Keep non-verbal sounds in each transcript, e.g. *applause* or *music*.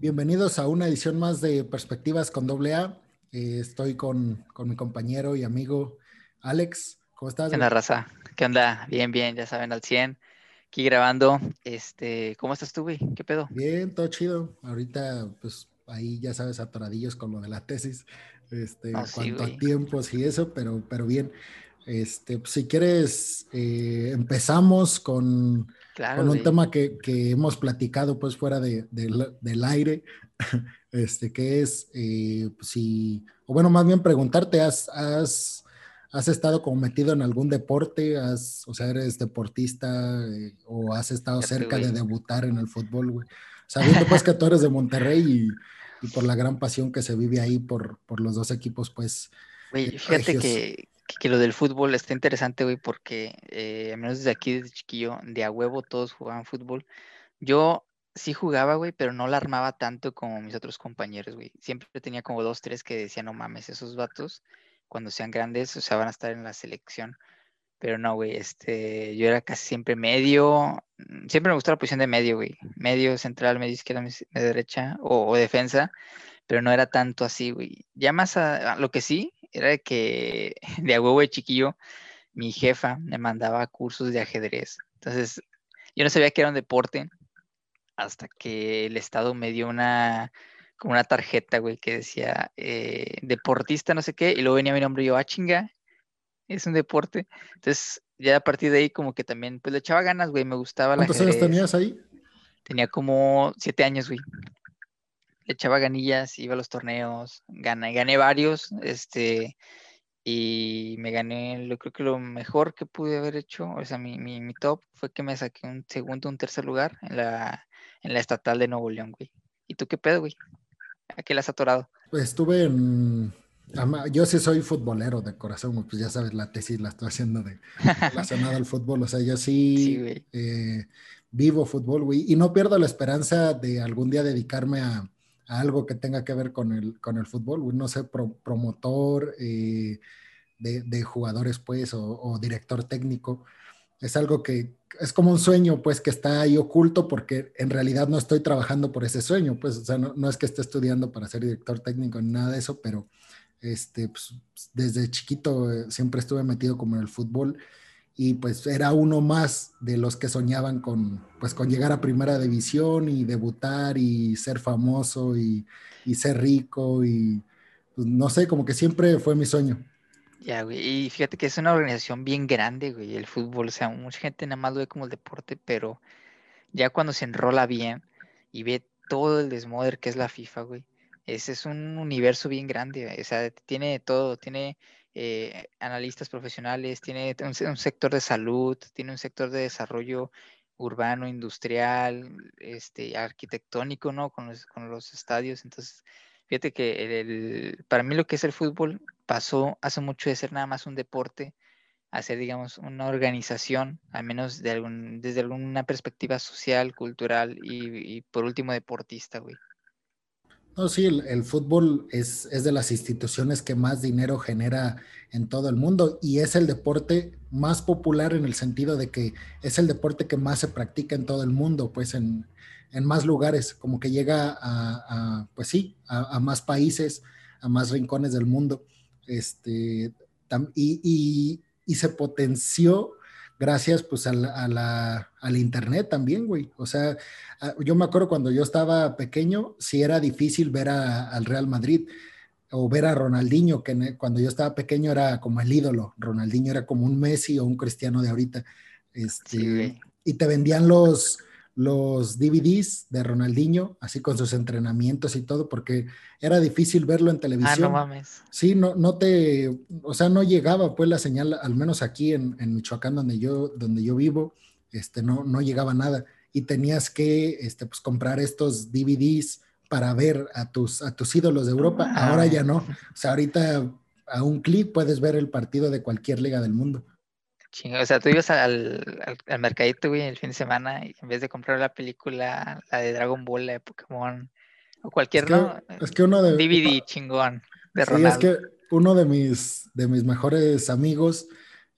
Bienvenidos a una edición más de Perspectivas con doble A. Eh, estoy con, mi compañero y amigo Alex. ¿Cómo estás? ¿Qué onda, raza? ¿Qué onda? Bien, bien, ya saben, al 100. Aquí grabando. Este, ¿Cómo estás tú, güey? ¿Qué pedo? Bien, todo chido. Ahorita, pues, ahí ya sabes, atoradillos con lo de la tesis. Este, ah, cuanto a tiempos y eso, pero, pero bien. Este, pues, si quieres, eh, empezamos con con un tema que, hemos platicado pues fuera del aire, *laughs* este, que es eh, pues, si, o bueno, más bien preguntarte, ¿has, has, has estado como metido en algún deporte? Has, o sea, ¿eres deportista eh, o has estado cerca de debutar en el fútbol, güey? Sabiendo pues que tú eres de Monterrey y, por la gran pasión que se vive ahí por, por los dos equipos, pues... Güey, fíjate que, que lo del fútbol está interesante, güey, porque eh, al menos desde aquí, desde chiquillo, de a huevo todos jugaban fútbol. Yo sí jugaba, güey, pero no la armaba tanto como mis otros compañeros, güey. Siempre tenía como dos, tres que decían, no mames, esos vatos, cuando sean grandes, o sea, van a estar en la selección. Pero no, güey, este, yo era casi siempre medio, mm, siempre me gustó la posición de medio, güey. Medio central, medio izquierda, medio derecha o, defensa, pero no era tanto así, güey. Ya más a lo que sí, era que *laughs* de a huevo de chiquillo, mi jefa me mandaba cursos de ajedrez. Entonces, yo no sabía que era un deporte hasta que el Estado me dio una, como una tarjeta, güey, que decía eh, deportista, no sé qué, y luego venía mi nombre y yo, ah, chinga, es un deporte. Entonces, ya a partir de ahí, como que también, pues le echaba ganas, güey, me gustaba la ¿Cuántos años tenías ahí? Tenía como siete años, güey echaba ganillas, iba a los torneos, gané, gané varios, este, y me gané, lo creo que lo mejor que pude haber hecho, o sea, mi, mi, top fue que me saqué un segundo, un tercer lugar en la, en la estatal de Nuevo León, güey. ¿Y tú qué pedo, güey? ¿A qué le has atorado? Pues estuve en... Yo sí soy futbolero de corazón, pues ya sabes, la tesis la estoy haciendo de relacionada al fútbol, o sea, yo *laughs* sí, eh, vivo fútbol, güey, y no pierdo la esperanza de algún día dedicarme a, algo que tenga que ver con el, con el fútbol, no sé, promotor eh, de, jugadores, pues, o, director técnico. Es algo que es como un sueño, pues, que está ahí oculto porque en realidad no estoy trabajando por ese sueño, pues, o sea, no, es que esté estudiando para ser director técnico ni nada de eso, pero este, pues, desde chiquito eh, siempre estuve metido como en el fútbol y pues era uno más de los que soñaban con, pues, con llegar a primera división y debutar y ser famoso y, ser rico y pues, no sé, como que siempre fue mi sueño. Ya, güey, y fíjate que es una organización bien grande, güey, el fútbol, o sea, mucha gente nada más lo ve como el deporte, pero ya cuando se enrola bien y ve todo el desmoder que es la FIFA, güey, ese es un universo bien grande, o sea, tiene todo, tiene eh, analistas profesionales, tiene un, sector de salud, tiene un sector de desarrollo urbano, industrial, este, arquitectónico, ¿no? Con los, con los estadios. Entonces, fíjate que el, para mí lo que es el fútbol pasó hace mucho de ser nada más un deporte a ser, digamos, una organización, al menos de algún, desde alguna perspectiva social, cultural y, y por último deportista, güey. No, sí, el, fútbol es, de las instituciones que más dinero genera en todo el mundo y es el deporte más popular en el sentido de que es el deporte que más se practica en todo el mundo, pues en, más lugares, como que llega a, pues sí, a, más países, a más rincones del mundo. Este, y, y se potenció gracias pues a la, al internet también, güey. O sea, yo me acuerdo cuando yo estaba pequeño, sí era difícil ver al Real Madrid o ver a Ronaldinho, que cuando yo estaba pequeño era como el ídolo. Ronaldinho era como un Messi o un Cristiano de ahorita. Este, y te vendían los, los DVDs de Ronaldinho, así con sus entrenamientos y todo, porque era difícil verlo en televisión. Ah, no mames. Sí, no, no te, o sea, no llegaba pues la señal, al menos aquí en, Michoacán, donde yo, donde yo vivo, este, no, no llegaba nada. Y tenías que, este, pues, comprar estos DVDs para ver a tus, a tus ídolos de Europa. Ahora ya no. O sea, ahorita a un clic puedes ver el partido de cualquier liga del mundo. O sea, tú ibas al, al, mercadito, güey, el fin de semana y en vez de comprar la película, la de Dragon Ball, la de Pokémon, o cualquier, es que, ¿no? Es que uno de... DVD chingón de sí, es que uno de mis, de mis mejores amigos,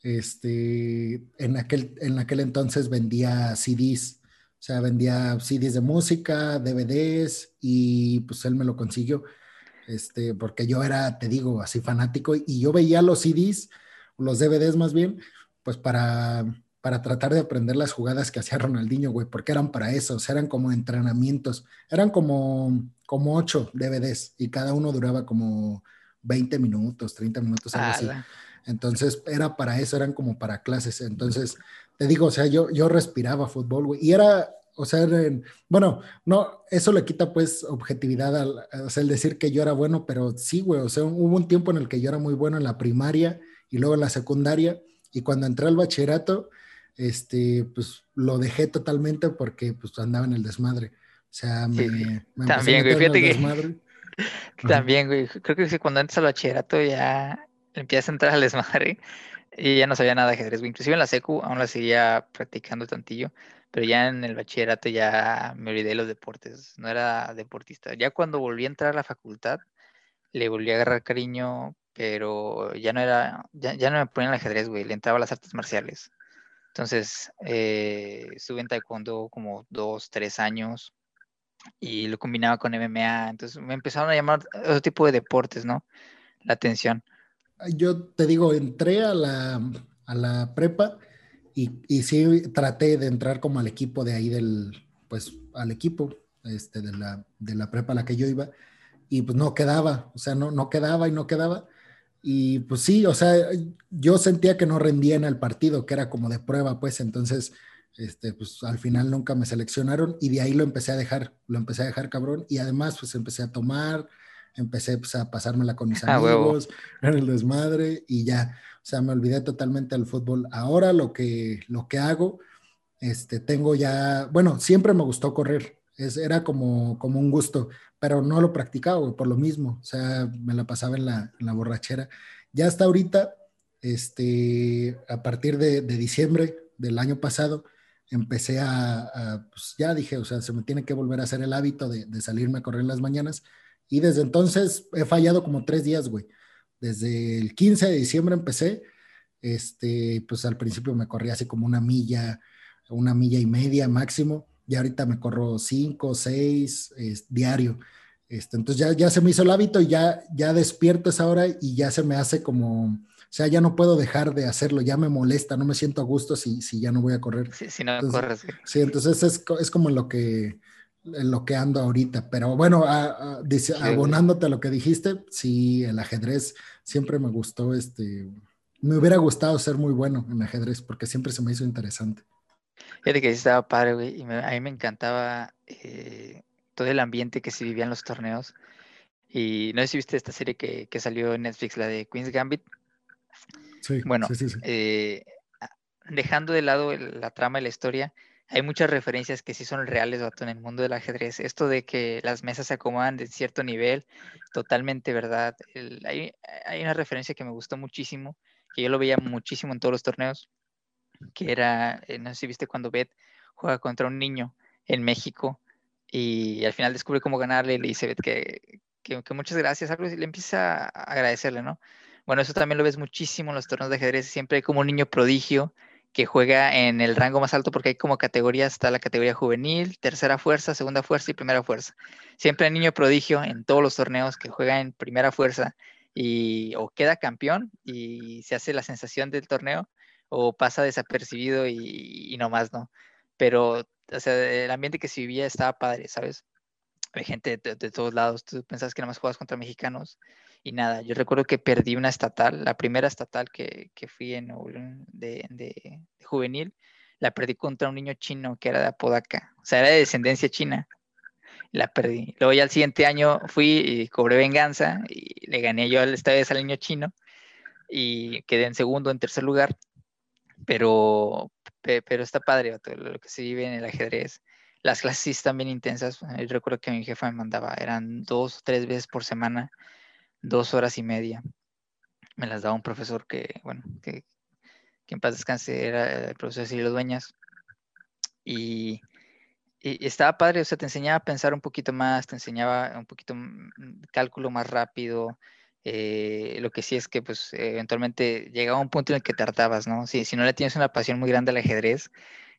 este, en aquel, en aquel entonces vendía CDs. O sea, vendía CDs de música, DVDs y pues él me lo consiguió. Este, porque yo era, te digo, así fanático y yo veía los CDs, los DVDs más bien, pues para, para tratar de aprender las jugadas que hacía Ronaldinho, güey, porque eran para eso, o sea, eran como entrenamientos, eran como, como ocho DVDs y cada uno duraba como 20 minutos, 30 minutos, algo así. Entonces era para eso, eran como para clases. Entonces, te digo, o sea, yo, yo respiraba fútbol, güey. Y era, o sea, bueno, no, eso le quita pues objetividad al, o sea, el decir que yo era bueno, pero sí, güey, o sea, hubo un tiempo en el que yo era muy bueno en la primaria y luego en la secundaria. Y cuando entré al bachillerato, este, pues lo dejé totalmente porque pues andaba en el desmadre. O sea, me, También, güey, fíjate que... *laughs* También, güey, creo que cuando entras al bachillerato ya empiezas a entrar al desmadre y ya no sabía nada de ajedrez, güey. Inclusive en la secu aún la seguía practicando tantillo, pero ya en el bachillerato ya me olvidé de los deportes, no era deportista. Ya cuando volví a entrar a la facultad, le volví a agarrar cariño, pero ya no era, ya, no me ponía el ajedrez, güey, le entraba a las artes marciales. Entonces, eh, estuve en taekwondo como dos, tres años y lo combinaba con MMA. Entonces me empezaron a llamar otro tipo de deportes, ¿no? La atención yo te digo, entré a la, a la prepa y, y, sí traté de entrar como al equipo de ahí del, pues al equipo este, de, la, de la prepa a la que yo iba y pues no quedaba, o sea, no, no quedaba y no quedaba. Y pues sí, o sea, yo sentía que no rendía en el partido, que era como de prueba, pues entonces, este, pues al final nunca me seleccionaron y de ahí lo empecé a dejar, lo empecé a dejar cabrón y además pues empecé a tomar, empecé pues, a pasármela con mis *laughs* ah, amigos, en el desmadre y ya, o sea, me olvidé totalmente del fútbol. Ahora lo que, lo que hago, este, tengo ya, bueno, siempre me gustó correr, es, era como, como un gusto, pero no lo practicaba, por lo mismo, o sea, me la pasaba en la, en la borrachera. Ya hasta ahorita, este, a partir de, de diciembre del año pasado, empecé a, pues ya dije, o sea, se me tiene que volver a hacer el hábito de, de salirme a correr en las mañanas y desde entonces he fallado como tres días, güey. Desde el 15 de diciembre empecé. Este, pues al principio me corría así como una milla, una milla y media máximo. Y ahorita me corro cinco, seis diario. Este, entonces ya, ya se me hizo el hábito y ya, ya despierto esa hora y ya se me hace como, o sea, ya no puedo dejar de hacerlo, ya me molesta, no me siento a gusto si, si ya no voy a correr. Sí, si no corres. Sí, entonces es, es como lo que, lo que ando ahorita. Pero bueno, abonándote a lo que dijiste, sí, el ajedrez siempre me gustó, este, me hubiera gustado ser muy bueno en ajedrez porque siempre se me hizo interesante. Fíjate que sí estaba padre, güey, y a mí me encantaba eh, todo el ambiente que se vivía en los torneos. Y no sé si viste esta serie que, salió en Netflix, la de Queen's Gambit. Sí, bueno, eh, dejando de lado la trama y la historia, hay muchas referencias que sí son reales, en el mundo del ajedrez. Esto de que las mesas se acomodan de cierto nivel, totalmente verdad. hay, una referencia que me gustó muchísimo, que yo lo veía muchísimo en todos los torneos, que era, eh, no sé si viste cuando Beth juega contra un niño en México y al final descubre cómo ganarle y le dice Beth que, que, muchas gracias, algo y le empieza a agradecerle, ¿no? Bueno, eso también lo ves muchísimo en los torneos de ajedrez, siempre hay como un niño prodigio que juega en el rango más alto porque hay como categorías, está la categoría juvenil, tercera fuerza, segunda fuerza y primera fuerza. Siempre hay niño prodigio en todos los torneos que juega en primera fuerza y o queda campeón y se hace la sensación del torneo o pasa desapercibido y, no más, ¿no? Pero o sea, el ambiente que se vivía estaba padre, ¿sabes? Hay gente de, de todos lados, tú pensabas que nada más juegas contra mexicanos y nada, yo recuerdo que perdí una estatal, la primera estatal que, que fui en de, de, juvenil, la perdí contra un niño chino que era de Apodaca, o sea, era de descendencia china. La perdí. Luego ya el siguiente año fui y cobré venganza y le gané yo esta vez al niño chino y quedé en segundo, en tercer lugar. Pero, pero está padre lo que se vive en el ajedrez. Las clases sí están bien intensas. Yo recuerdo que mi jefa me mandaba, eran dos o tres veces por semana dos horas y media. Me las daba un profesor que, bueno, que, en paz descanse era el profesor Cirilo Dueñas. Y, y, estaba padre, o sea, te enseñaba a pensar un poquito más, te enseñaba un poquito cálculo más rápido. Eh, lo que sí es que, pues, eventualmente llegaba un punto en el que te hartabas, ¿no? Si, si no le tienes una pasión muy grande al ajedrez,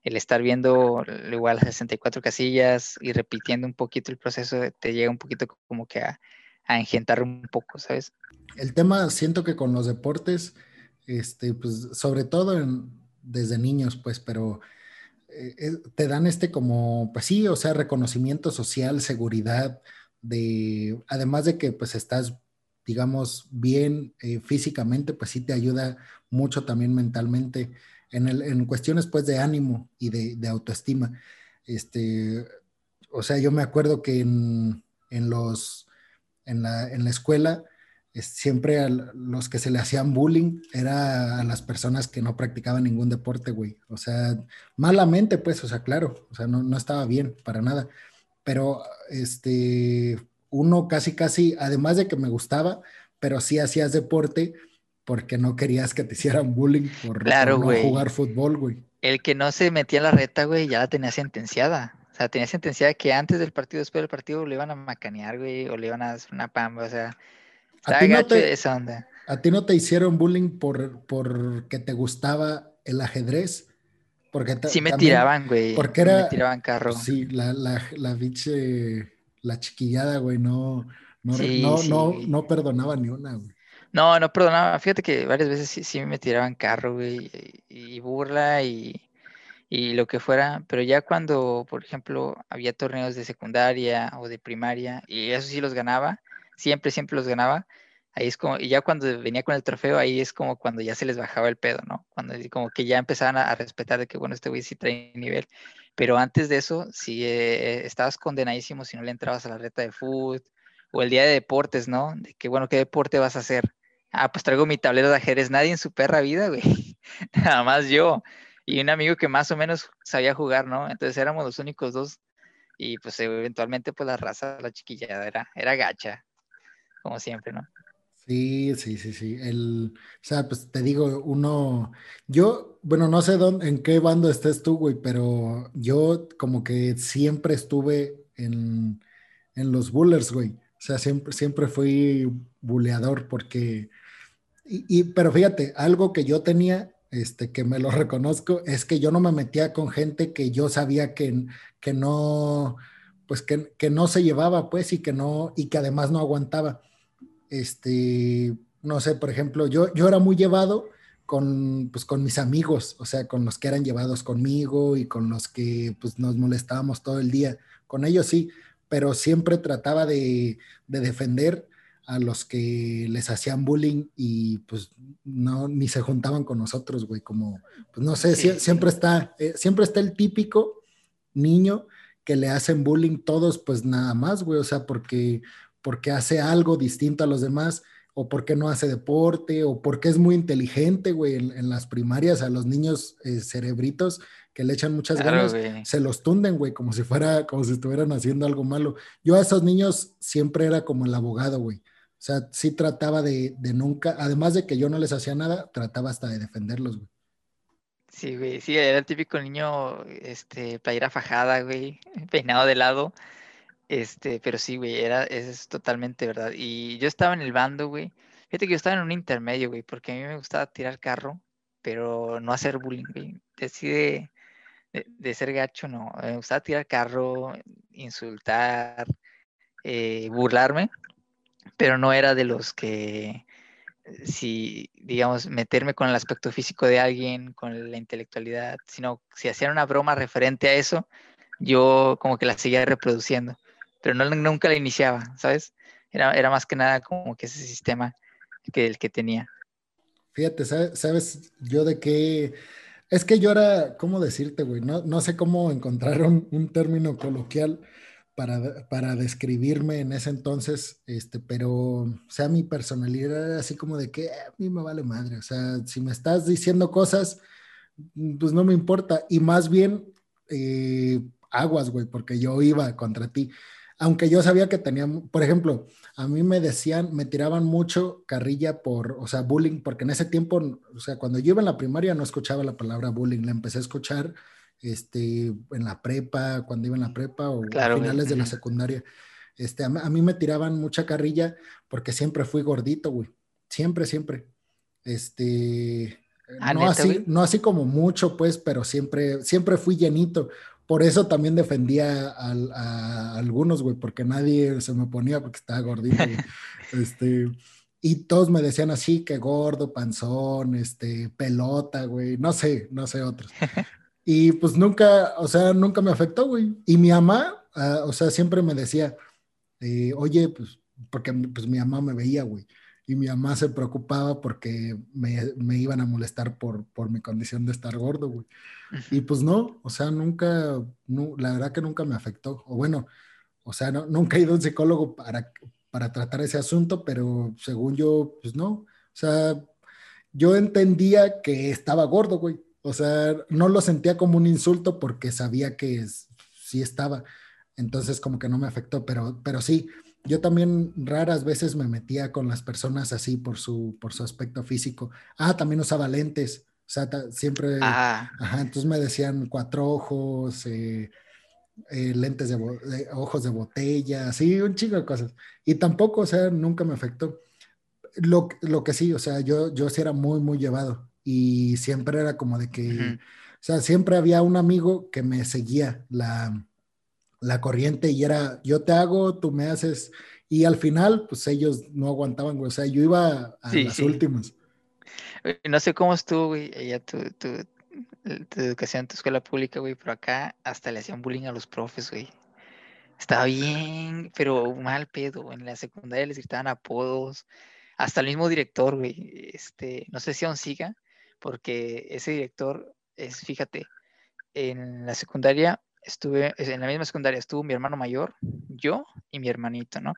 el estar viendo igual las 64 casillas y repitiendo un poquito el proceso te llega un poquito como que a, a engentar un poco, ¿sabes? El tema, siento que con los deportes, este, pues sobre todo desde niños, pues, pero eh, eh, te dan este como, pues sí, o sea, reconocimiento social, seguridad, de, además de que pues estás, digamos, bien eh, físicamente, pues sí te ayuda mucho también mentalmente en, el, en cuestiones pues de ánimo y de, autoestima. Este, o sea, yo me acuerdo que en, en los, en la, en la escuela, siempre a los que se le hacían bullying era a las personas que no practicaban ningún deporte, güey. O sea, malamente, pues, o sea, claro, o sea, no, no estaba bien para nada. Pero, este, uno casi, casi, además de que me gustaba, pero sí hacías deporte porque no querías que te hicieran bullying por, no jugar fútbol, güey. El que no se metía en la reta, güey, ya la tenía sentenciada. O sea, tenía sentenciada que antes del partido, después del partido, le iban a macanear, güey, o le iban a hacer una pamba, o sea, ¿A ti, no te, ¿A ti no te hicieron bullying por, por que te gustaba el ajedrez? Porque sí me tiraban, güey. Porque era... Me tiraban carro. Sí, la, la, la biche, la chiquillada, güey, no, no, no, no, no, perdonaba ni una, güey. No, no perdonaba. Fíjate que varias veces sí, sí me tiraban carro, güey, y, burla y, y lo que fuera, pero ya cuando, por ejemplo, había torneos de secundaria o de primaria, y eso sí los ganaba, siempre, siempre los ganaba. Ahí es como, y ya cuando venía con el trofeo, ahí es como cuando ya se les bajaba el pedo, ¿no? Cuando como que ya empezaban a, respetar de que, bueno, este güey sí trae nivel. Pero antes de eso, si eh, estabas condenadísimo si no le entrabas a la reta de fútbol o el día de deportes, ¿no? De que, bueno, ¿qué deporte vas a hacer? Ah, pues traigo mi tablero de ajedrez. Nadie en su perra vida, güey. *laughs* Nada más yo. Y un amigo que más o menos sabía jugar, ¿no? Entonces éramos los únicos dos. Y pues eventualmente, pues la raza, la chiquillada era, era gacha como siempre, ¿no? Sí, sí, sí, sí. El, o sea, pues te digo, uno, yo, bueno, no sé dónde, en qué bando estés tú, güey, pero yo como que siempre estuve en, los bullers, güey. O sea, siempre, siempre fui buleador porque, y, pero fíjate, algo que yo tenía, este, que me lo *laughs* reconozco, es que yo no me metía con gente que yo sabía que, que no, pues que, que no se llevaba, pues, y que no, y que además no aguantaba este, no sé, por ejemplo, yo, yo era muy llevado con, pues, con mis amigos, o sea, con los que eran llevados conmigo y con los que pues, nos molestábamos todo el día. Con ellos sí, pero siempre trataba de, defender a los que les hacían bullying y pues no, ni se juntaban con nosotros, güey, como, pues no sé, siempre está, eh, siempre está el típico niño que le hacen bullying todos, pues nada más, güey, o sea, porque porque hace algo distinto a los demás, o porque no hace deporte, o porque es muy inteligente, güey, en, las primarias a los niños eh, cerebritos que le echan muchas ganas, se los tunden, güey, como si fuera, como si estuvieran haciendo algo malo. Yo a esos niños siempre era como el abogado, güey. O sea, sí trataba de, de nunca, además de que yo no les hacía nada, trataba hasta de defenderlos, güey. Sí, güey, sí, era el típico niño, este, playera fajada, güey, *laughs* peinado de lado, este, pero sí, güey, era, es totalmente verdad. Y yo estaba en el bando, güey. Fíjate que yo estaba en un intermedio, güey, porque a mí me gustaba tirar carro, pero no hacer bullying, güey. Decide de, ser gacho, no. Me gustaba tirar carro, insultar, eh, burlarme, pero no era de los que, si, digamos, meterme con el aspecto físico de alguien, con la intelectualidad, sino si hacían una broma referente a eso, yo como que la seguía reproduciendo pero no, nunca la iniciaba, ¿sabes? Era, más que nada como que ese sistema que el que tenía. Fíjate, ¿sabes, yo de qué? Es que yo era, ¿cómo decirte, güey? No, no sé cómo encontrar un, término coloquial para, para, describirme en ese entonces, este, pero, o sea, mi personalidad era así como de que eh, a mí me vale madre, o sea, si me estás diciendo cosas, pues no me importa, y más bien eh, aguas, güey, porque yo iba contra ti aunque yo sabía que tenían, por ejemplo, a mí me decían, me tiraban mucho carrilla por, o sea, bullying, porque en ese tiempo, o sea, cuando yo iba en la primaria no escuchaba la palabra bullying, la empecé a escuchar este, en la prepa, cuando iba en la prepa o a finales de la secundaria. Este, a, mí me tiraban mucha carrilla porque siempre fui gordito, güey. Siempre, siempre. Este, no, así, no así como mucho, pues, pero siempre, siempre fui llenito. Por eso también defendía a, algunos, güey, porque nadie se me ponía porque estaba gordito, *laughs* este, y todos me decían así, que gordo, panzón, este, pelota, güey, no sé, no sé otros. *laughs* Y pues nunca, o sea, nunca me afectó, güey. Y mi mamá, ah, o sea, siempre me decía, eh, oye, pues, porque pues mi mamá me veía, güey y mi mamá se preocupaba porque me, me iban a molestar por, por, mi condición de estar gordo, güey. Y pues no, o sea, nunca, la verdad que nunca me afectó. O bueno, o sea, no, nunca he ido a un psicólogo para, para tratar ese asunto, pero según yo, pues no. O sea, yo entendía que estaba gordo, güey. O sea, no lo sentía como un insulto porque sabía que sí estaba. Entonces, como que no me afectó, pero, pero sí, yo también raras veces me metía con las personas así por su, por su aspecto físico. Ah, también usaba lentes. O sea, siempre, ah. ajá, entonces me decían cuatro ojos, eh, eh, lentes de, ojos de botella, así, un chingo de cosas. Y tampoco, o sea, nunca me afectó. Lo, lo que sí, o sea, yo, yo sí era muy, muy llevado y siempre era como de que, o sea, siempre había un amigo que me seguía la, la corriente y era yo te hago, tú me haces. Y al final, pues ellos no aguantaban, güey. O sea, yo iba a las últimas. No sé cómo estuvo, güey, tu, tu, tu, educación en tu escuela pública, güey, pero acá hasta le hacían bullying a los profes, güey. Estaba bien, pero mal pedo. En la secundaria les gritaban apodos. Hasta el mismo director, güey. Este, no sé si aún siga, porque ese director es, fíjate, en la secundaria estuve en la misma secundaria, estuvo mi hermano mayor, yo y mi hermanito, ¿no?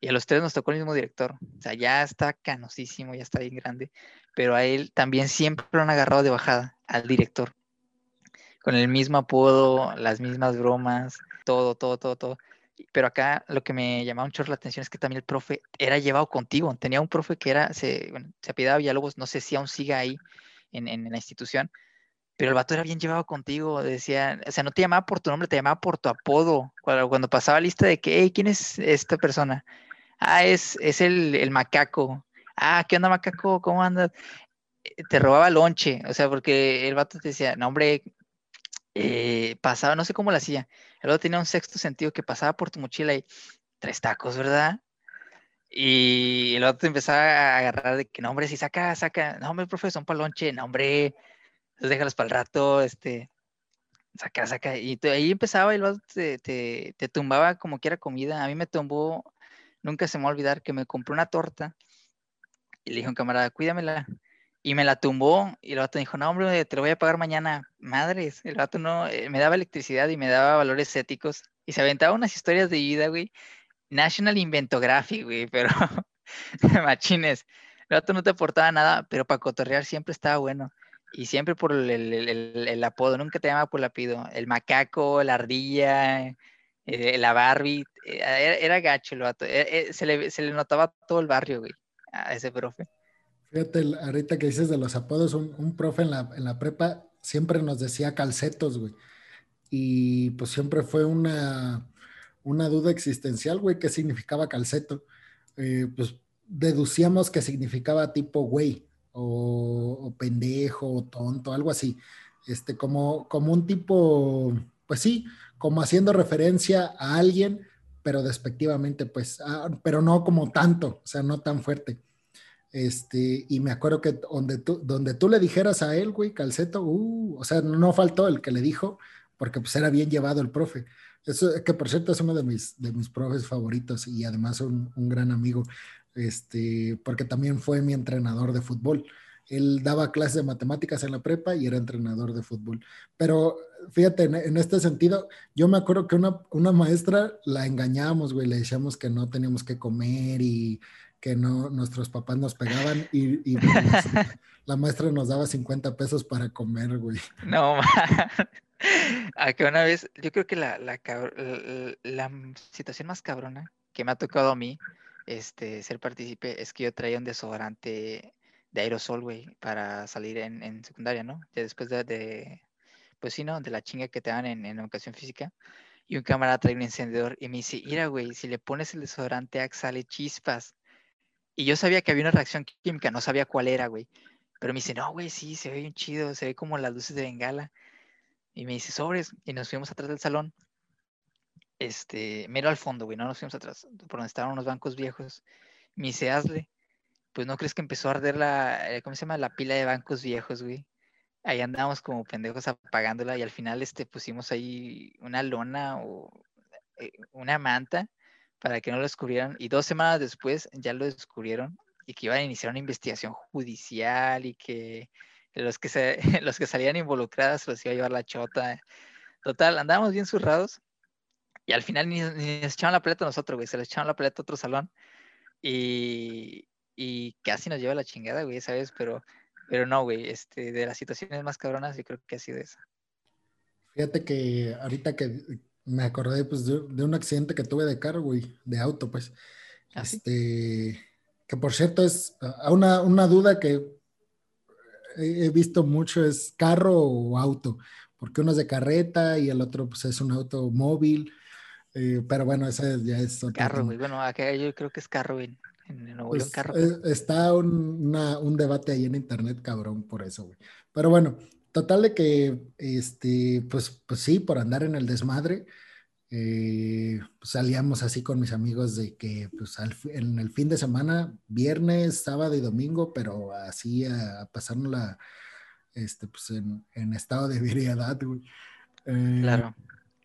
Y a los tres nos tocó el mismo director. O sea, ya está canosísimo, ya está bien grande. Pero a él también siempre lo han agarrado de bajada, al director. Con el mismo apodo, las mismas bromas, todo, todo, todo, todo. Pero acá lo que me llamaba mucho la atención es que también el profe era llevado contigo. Tenía un profe que era, se, bueno, se apellidaba Villalobos, no sé si aún siga ahí en, en la institución, pero el vato era bien llevado contigo, decía, o sea, no te llamaba por tu nombre, te llamaba por tu apodo. Cuando, pasaba lista de que, hey, ¿quién es esta persona? Ah, es, es el, el macaco. Ah, ¿qué onda, macaco? ¿Cómo andas? Eh, te robaba lonche, o sea, porque el vato te decía, no, hombre, eh, pasaba, no sé cómo lo hacía. El vato tenía un sexto sentido que pasaba por tu mochila y tres tacos, ¿verdad? Y el vato te empezaba a agarrar de que, no, hombre, si saca, saca, no, hombre, profe, son para lonche, no, hombre, entonces déjalos para el rato, este, saca, saca. Y ahí empezaba y luego te, te, te, tumbaba como que era comida. A mí me tumbó, nunca se me va a olvidar que me compré una torta y le dije a un camarada, cuídamela. Y me la tumbó y el vato dijo, no, hombre, te lo voy a pagar mañana. Madres, el vato no, eh, me daba electricidad y me daba valores éticos. Y se aventaba unas historias de vida, güey. National Inventography, güey, pero *laughs* machines. El vato no te aportaba nada, pero para cotorrear siempre estaba bueno. Y siempre por el, el, apodo, nunca te llamaba por el apellido. El macaco, la ardilla, eh, la Barbie, eh, era, gacho el vato. Eh, se, le, se, le, notaba todo el barrio, güey, a ese profe. Fíjate, ahorita que dices de los apodos, un, un profe en la, en la, prepa siempre nos decía calcetos, güey. Y pues siempre fue una, una duda existencial, güey, qué significaba calceto. pues deducíamos que significaba tipo güey o, pendejo o tonto, algo así. Este, como, como un tipo, pues sí, como haciendo referencia a alguien, pero despectivamente, pues, ah, pero no como tanto, o sea, no tan fuerte. Este, y me acuerdo que donde tú, donde tú le dijeras a él, güey, calceto, uh, o sea, no faltó el que le dijo, porque pues era bien llevado el profe. Eso, que por cierto es uno de mis, de mis profes favoritos y además un, un gran amigo este, porque también fue mi entrenador de fútbol. Él daba clases de matemáticas en la prepa y era entrenador de fútbol. Pero fíjate, en, este sentido, yo me acuerdo que una, una maestra la engañamos, güey, le decíamos que no teníamos que comer y que no, nuestros papás nos pegaban y, *laughs* la maestra nos daba 50 pesos para comer, güey. No, *laughs* a que una vez, yo creo que la, la, la situación más cabrona que me ha tocado a mí este, ser partícipe es que yo traía un desodorante de aerosol, güey, para salir en, secundaria, ¿no? Ya después de, pues sí, ¿no? De la chinga que te dan en, educación física. Y un camarada trae un encendedor y me dice, mira, güey, si le pones el desodorante, sale chispas. Y yo sabía que había una reacción química, no sabía cuál era, güey. Pero me dice, no, güey, sí, se ve bien chido, se ve como las luces de Bengala. Y me dice, sobres, y nos fuimos atrás del salón. Este, mero al fondo, güey, no nos fuimos atrás, por donde estaban unos bancos viejos. Hazle. Pues no crees que empezó a arder la, eh, ¿cómo se llama? La pila de bancos viejos, güey. Ahí andábamos como pendejos apagándola y al final este, pusimos ahí una lona o eh, una manta para que no lo descubrieran. Y dos semanas después ya lo descubrieron y que iban a iniciar una investigación judicial y que los que, se, *laughs* los que salían involucrados los iba a llevar la chota. Total, andábamos bien zurrados y al final ni, ni nos echaban la pelota a nosotros, güey, se les echaban la pelota a otro salón y, y casi nos lleva la chingada, güey, ¿sabes? Pero, pero no, güey, este, de las situaciones más cabronas yo creo que ha sido esa. Fíjate que ahorita que me acordé pues de, un accidente que tuve de carro, güey, de auto, pues. ¿Ah, este, que por cierto es una, una duda que he visto mucho es carro o auto, porque uno es de carreta y el otro pues es un auto móvil, eh, pero bueno, ese ya es otro Carro, güey, bueno, acá yo creo que es carro. En Nuevo pues, carro. Eh, está un, un, debate ahí en internet, cabrón, por eso, güey. Pero bueno, total de que, este, pues, pues sí, por andar en el desmadre, eh, pues salíamos así con mis amigos de que pues en el fin de semana, viernes, sábado y domingo, pero así a, pasarnos la, este, pues en, estado de *laughs* viriedad, güey. Eh, claro.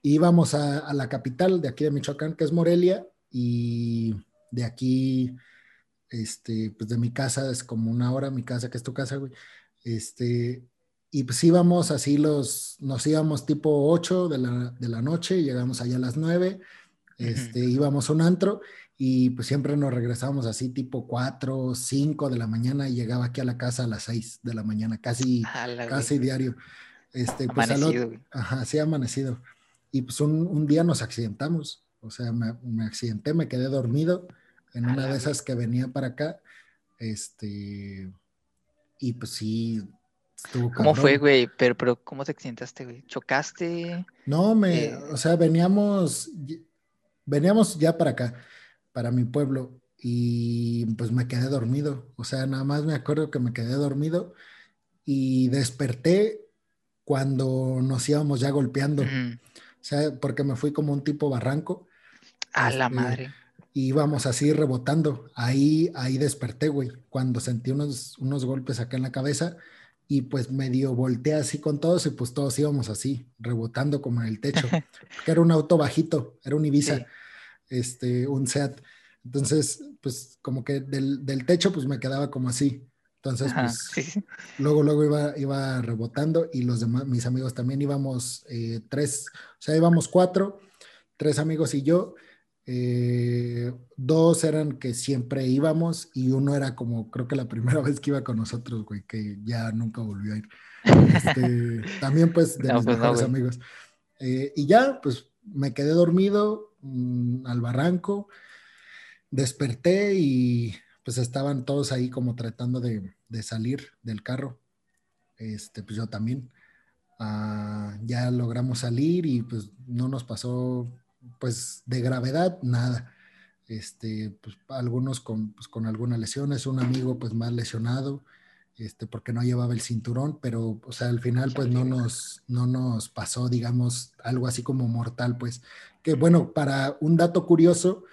Íbamos a, la capital de aquí de Michoacán, que es Morelia, y de aquí, este, pues de mi casa es como una hora, mi casa, que es tu casa, güey. Este, y pues íbamos así los, nos íbamos tipo 8 de la, de la noche, llegamos allá a las 9, este, íbamos a un antro y pues siempre nos regresábamos así tipo 4, 5 de la mañana y llegaba aquí a la casa a las 6 de la mañana, casi, casi diario. Este, pues amanecido. ajá, sí, amanecido. Y pues un, un, día nos accidentamos, o sea, me, me accidenté, me quedé dormido en una de esas que venía para acá, este, y pues sí, ¿Cómo fue, güey? Pero, pero, ¿cómo te accidentaste, güey? ¿Chocaste? No, me, eh, o sea, veníamos, veníamos ya para acá, para mi pueblo, y pues me quedé dormido. O sea, nada más me acuerdo que me quedé dormido y desperté cuando nos íbamos ya golpeando. Sea, porque me fui como un tipo barranco. A la este, madre. Y íbamos así rebotando. Ahí, ahí desperté, güey. Cuando sentí unos, unos golpes acá en la cabeza y pues medio volteé así con todos y pues todos íbamos así, rebotando como en el techo, *laughs* que era un auto bajito, era un Ibiza, este, un Seat. Entonces, pues como que del, del, techo pues me quedaba como así. Entonces, pues luego, luego iba, iba rebotando y los demás, mis amigos también íbamos eh, tres, o sea, íbamos cuatro, tres amigos y yo, eh, dos eran que siempre íbamos y uno era como, creo que la primera *laughs* vez que iba con nosotros, güey, que ya nunca volvió a ir. Este, *laughs* también pues de mis pues mejores amigos. Eh, y ya, pues me quedé dormido mm, al barranco, desperté y pues estaban todos ahí como tratando de, de salir del carro. Este, pues yo también. Ah, ya logramos salir y pues no nos pasó pues de gravedad, nada. Este, pues algunos con, pues, con algunas lesiones, un amigo pues más lesionado, este, porque no llevaba el cinturón, pero, o sea, al final pues no nos, no nos pasó, digamos, algo así como mortal, pues, que bueno, para un dato curioso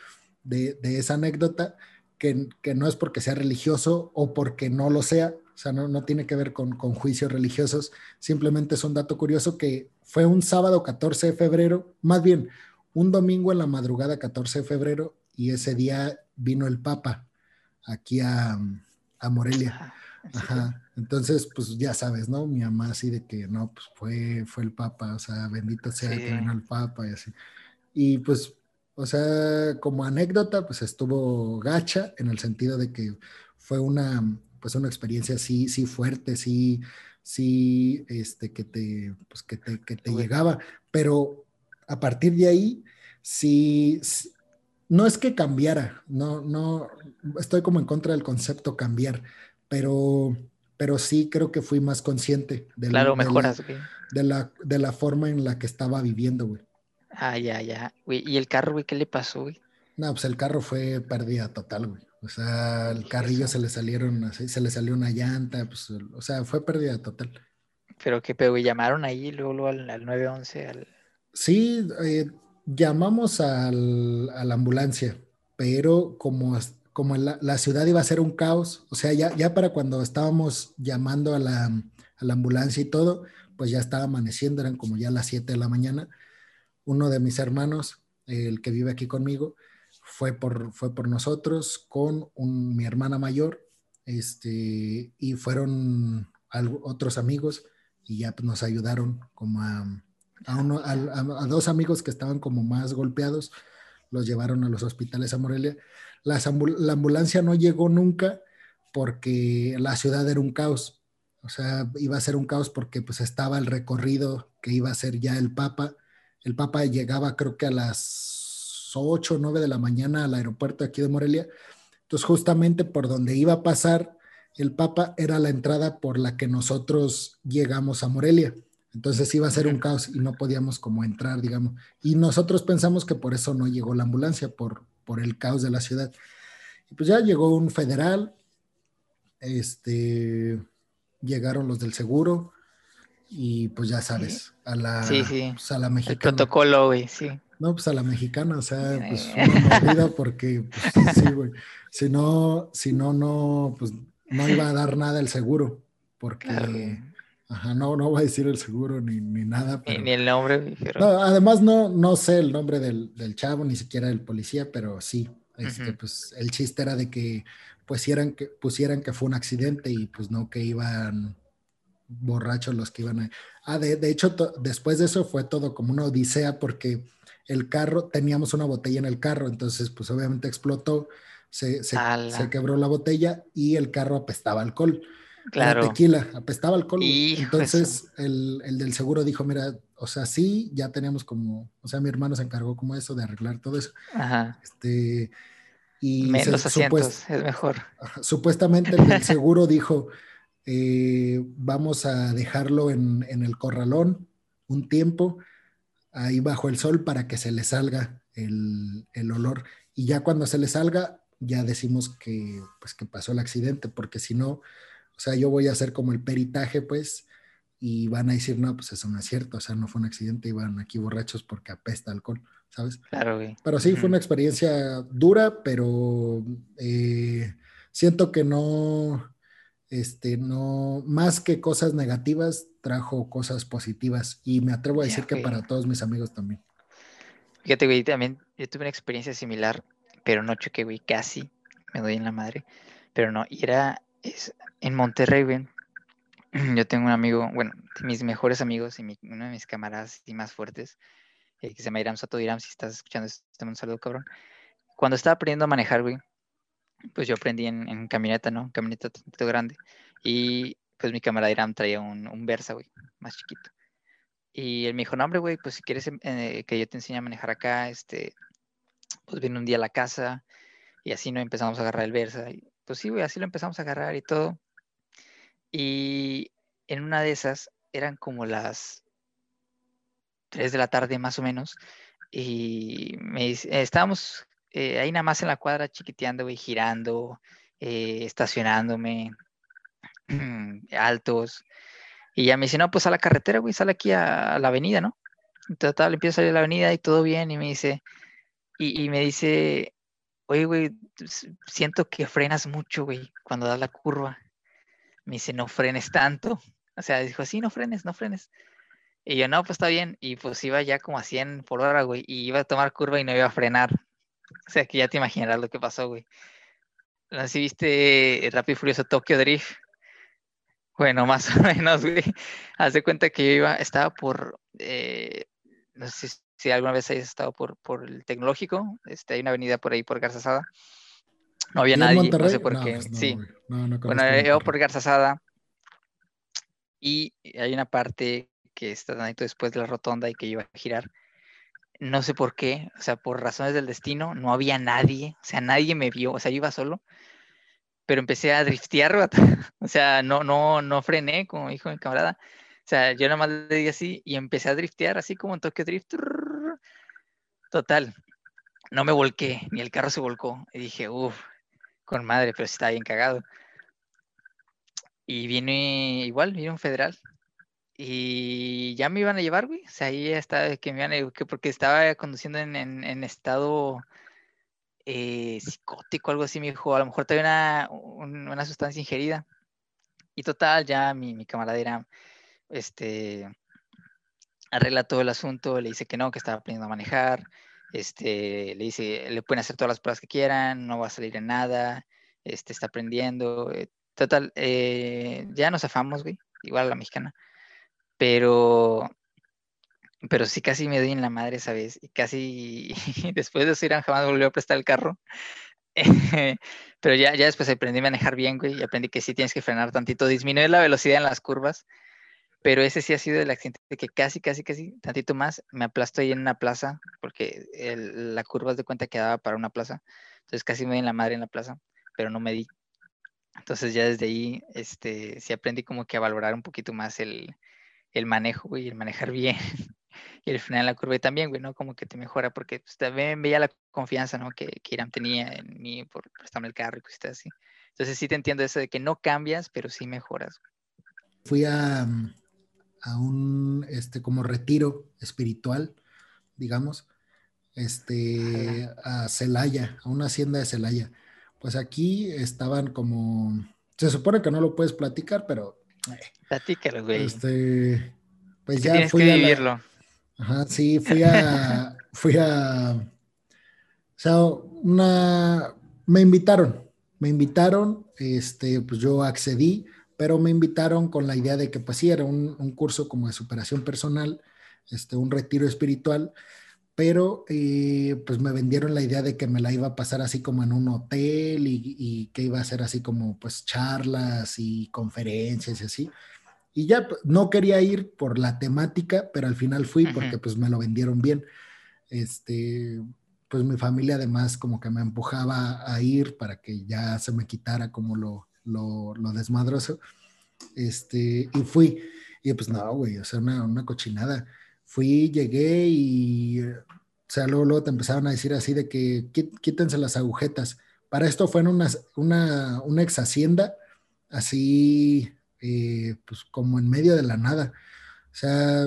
de, de esa anécdota, que, que, no es porque sea religioso o porque no lo sea, o sea, no, no tiene que ver con, con, juicios religiosos, simplemente es un dato curioso que fue un sábado 14 de febrero, más bien un domingo en la madrugada 14 de febrero y ese día vino el Papa aquí a, Morelia. Ajá. Entonces, pues ya sabes, ¿no? Mi mamá así de que no, pues fue, fue el Papa, o sea, bendito sea que vino el Papa y así. Y pues, o sea, como anécdota, pues estuvo gacha en el sentido de que fue una, pues una experiencia así, sí fuerte, sí, sí, este, que te, pues que te, que te llegaba, pero a partir de ahí, sí, no es que cambiara, no, no, estoy como en contra del concepto cambiar, pero, pero sí creo que fui más consciente de, claro, la, mejoras, de, la, de, la, forma en la que estaba viviendo, güey. Ah, ya, ya, güey. ¿Y el carro, güey, qué le pasó, güey? No, pues el carro fue pérdida total, güey. O sea, el carrillo se le salieron, se le salió una llanta, pues, o sea, fue pérdida total. Pero que pero llamaron ahí luego, al, 911 al... Sí, eh, llamamos al, a la ambulancia, pero como, como la, la, ciudad iba a ser un caos, o sea, ya, ya para cuando estábamos llamando a la, a la ambulancia y todo, pues ya estaba amaneciendo, eran como ya las 7 de la mañana. Uno de mis hermanos, el que vive aquí conmigo, fue por, fue por nosotros con mi hermana mayor, este, y fueron otros amigos y ya pues, nos ayudaron como a, a, dos amigos que estaban como más golpeados, los llevaron a los hospitales a Morelia. la ambulancia no llegó nunca porque la ciudad era un caos. O sea, iba a ser un caos porque pues estaba el recorrido que iba a ser ya el Papa. El Papa llegaba creo que a las 8 o 9 de la mañana al aeropuerto aquí de Morelia. Entonces justamente por donde iba a pasar el Papa era la entrada por la que nosotros llegamos a Morelia. Entonces iba a ser un caos y no podíamos como entrar, digamos. Y nosotros pensamos que por eso no llegó la ambulancia, por, por el caos de la ciudad. Y pues ya llegó un federal, este, llegaron los del seguro y pues ya sabes, a la, sí, sí. Pues, a la mexicana. El protocolo, güey, sí. No, pues a la mexicana, o sea, pues una *laughs* porque, pues, sí, güey. Si no, si no, no, pues no iba a dar nada el seguro, porque, ajá, no, no voy a decir el seguro ni, ni nada. ni el nombre. además, no, no sé el nombre del, del, chavo, ni siquiera el policía, pero sí, este, pues el chiste era de que pusieran que, pusieran que fue un accidente y pues no que iban borrachos los que iban a... Ah, de, de hecho, después de eso fue todo como una odisea porque el carro, teníamos una botella en el carro, entonces pues obviamente explotó, se, se, quebró la botella y el carro apestaba alcohol. Claro. tequila, apestaba alcohol. entonces el, el, del seguro dijo, mira, o sea, sí, ya teníamos como, o sea, mi hermano se encargó como eso, de arreglar todo eso. Ajá. Este, y Menos asientos, es mejor. Supuestamente el *laughs* seguro dijo, eh, vamos a dejarlo en, el corralón un tiempo, ahí bajo el sol, para que se le salga el, olor. Y ya cuando se le salga, ya decimos que, pues, que pasó el accidente, porque si no, o sea, yo voy a hacer como el peritaje, pues, y van a decir, no, pues eso no es cierto, o sea, no fue un accidente, iban aquí borrachos porque apesta alcohol. ¿sabes? Claro, güey. Pero sí, fue una experiencia dura, pero eh, siento que no, este, no, más que cosas negativas, trajo cosas positivas y me atrevo a decir que para todos mis amigos también. Fíjate, güey, también yo tuve una experiencia similar, pero no choqué, güey, casi, me doy en la madre, pero no, y era es, en Monterrey, güey. *clears throat* Yo tengo un amigo, bueno, mis mejores amigos y uno de mis camaradas y más fuertes, eh, que se llama Iram Sato Iram, si estás escuchando este un saludo, cabrón. Cuando estaba aprendiendo a manejar, güey, pues yo aprendí en, camioneta, ¿no? Camioneta un grande. Y pues mi camarada Iram traía un, un Versa, güey, más chiquito. Y él me dijo, no, hombre, güey, pues si quieres eh, que yo te enseñe a manejar acá, este, pues viene un día a la casa y así no empezamos a agarrar el Versa. Y, pues sí, güey, así lo empezamos a agarrar y todo. Y en una de esas eran como las 3 de la tarde más o menos, y me, estábamos eh, ahí nada más en la cuadra chiquiteando, y girando, eh, estacionándome, *clears throat* altos, y ya me dice, no, pues a la carretera, güey, sale aquí a, la avenida, ¿no? Total, empiezo a salir a la avenida y todo bien, y me dice, y, y me dice, oye, güey, siento que frenas mucho, güey, cuando das la curva. Me dice, no frenes tanto. O sea, dijo, sí, no frenes, no frenes. Y yo, no, pues está bien. Y pues iba ya como a 100 por hora, güey. Y iba a tomar curva y no iba a frenar. O sea, que ya te imaginarás lo que pasó, güey. No si viste Rápido y Furioso Tokyo Drift. Bueno, *laughs* más o menos, güey. Haz de cuenta que yo iba, estaba por, eh, no sé si, alguna vez hayas estado por, por el tecnológico. Este, hay una avenida por ahí por Garzasada. No había nadie, no sé por qué. Pues sí. bueno, yo por Garzasada. Y hay una parte que está después de la rotonda y que iba a girar. No sé por qué, o sea, por razones del destino, no había nadie, o sea, nadie me vio, o sea, yo iba solo, pero empecé a driftear, *laughs* o sea, no, no, no frené, como dijo mi camarada, o sea, yo nada más le di así y empecé a driftear, así como en Tokyo Drift. Total, no me volqué, ni el carro se volcó. Y dije, uff, con madre, pero sí estaba bien cagado. Y viene igual, vino un federal. Y ya me iban a llevar, güey. O sea, ahí estaba que me iban a que porque estaba conduciendo en, estado eh, psicótico, algo así, me dijo, a lo mejor tenía una, una sustancia ingerida. Y total, ya mi, mi camarada este, arregla todo el asunto, le dice que no, que estaba aprendiendo a manejar, este, le dice, le pueden hacer todas las pruebas que quieran, no va a salir en nada, este, está aprendiendo, eh, total, eh, ya nos afamos, güey, igual a la mexicana, pero, pero sí casi me doy en la madre esa vez, y casi *laughs* después de eso Irán jamás volvió a prestar el carro, *laughs* pero ya, ya después aprendí a manejar bien, güey, y aprendí que sí tienes que frenar tantito, disminuir la velocidad en las curvas, pero ese sí ha sido el accidente que casi, casi, casi, tantito más, me aplastó ahí en una plaza, porque la curva de cuenta quedaba para una plaza, entonces casi me di en la madre en la plaza, pero no me di. Entonces ya desde ahí, este, sí aprendí como que a valorar un poquito más el, el manejo, y el manejar bien, *laughs* y el frenar en la curva y también, güey, ¿no? Como que te mejora, porque pues, también veía la confianza, ¿no? Que, que Irán tenía en mí por prestarme el carro y cosas así. Entonces sí te entiendo eso de que no cambias, pero sí mejoras. Fui a, a un, este, como retiro espiritual, digamos, este, a Celaya, a una hacienda de Celaya. Pues aquí estaban como, se supone que no lo puedes platicar, pero... Platícalo, güey. Este, pues ya tienes fui que vivirlo. ajá, sí, fui a, *laughs* fui a, o sea, una, me invitaron, me invitaron, este, pues yo accedí, pero me invitaron con la idea de que pues sí, era un, curso como de superación personal, este, un retiro espiritual, pero eh, pues me vendieron la idea de que me la iba a pasar así como en un hotel y, que iba a ser así como pues charlas y conferencias y así. Y ya pues, no quería ir por la temática, pero al final fui porque pues me lo vendieron bien. Este, pues mi familia además como que me empujaba a ir para que ya se me quitara como lo, lo, lo desmadroso. Este, y fui, y pues no, güey, o sea, una, una cochinada. Fui, llegué y, o sea, luego, luego te empezaron a decir así de que quítense las agujetas. Para esto fue en una, una, una ex hacienda, así, eh, pues como en medio de la nada. O sea,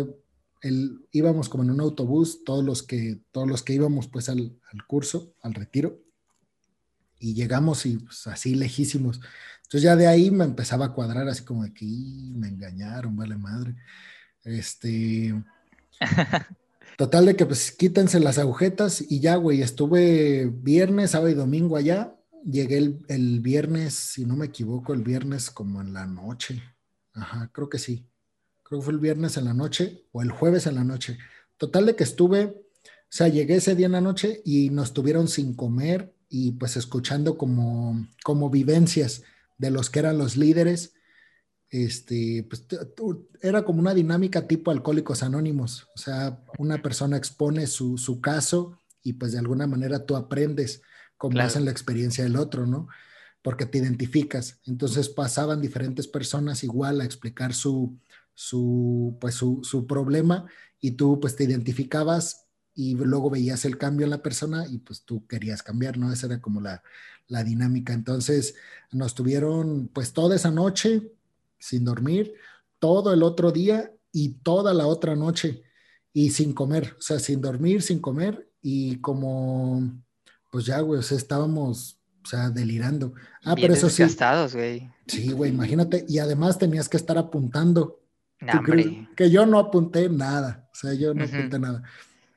el, íbamos como en un autobús, todos los que, todos los que íbamos pues al, al curso, al retiro, y llegamos y pues así lejísimos. Entonces ya de ahí me empezaba a cuadrar así como de que me engañaron, vale madre. Este. Total de que pues quítense las agujetas y ya, güey, estuve viernes, sábado y domingo allá. Llegué el, viernes, si no me equivoco, el viernes como en la noche. Ajá, creo que sí. Creo que fue el viernes en la noche o el jueves en la noche. Total de que estuve, o sea, llegué ese día en la noche y nos tuvieron sin comer y pues escuchando como, como vivencias de los que eran los líderes. Este, pues, era como una dinámica tipo alcohólicos anónimos, o sea, una persona expone su, su caso y pues de alguna manera tú aprendes cómo hacen la experiencia del otro, ¿no? Porque te identificas. Entonces pasaban diferentes personas igual a explicar su, su, pues, su, su problema y tú pues te identificabas y luego veías el cambio en la persona y pues tú querías cambiar, ¿no? Esa era como la, la dinámica. Entonces nos tuvieron pues toda esa noche sin dormir, todo el otro día y toda la otra noche y sin comer, o sea, sin dormir, sin comer y como pues ya, güey, o sea, estábamos, o sea, delirando. Ah, pero eso sí. güey. Sí, güey, imagínate. Y además tenías que estar apuntando. que yo no apunté nada, o sea, yo no apunté nada.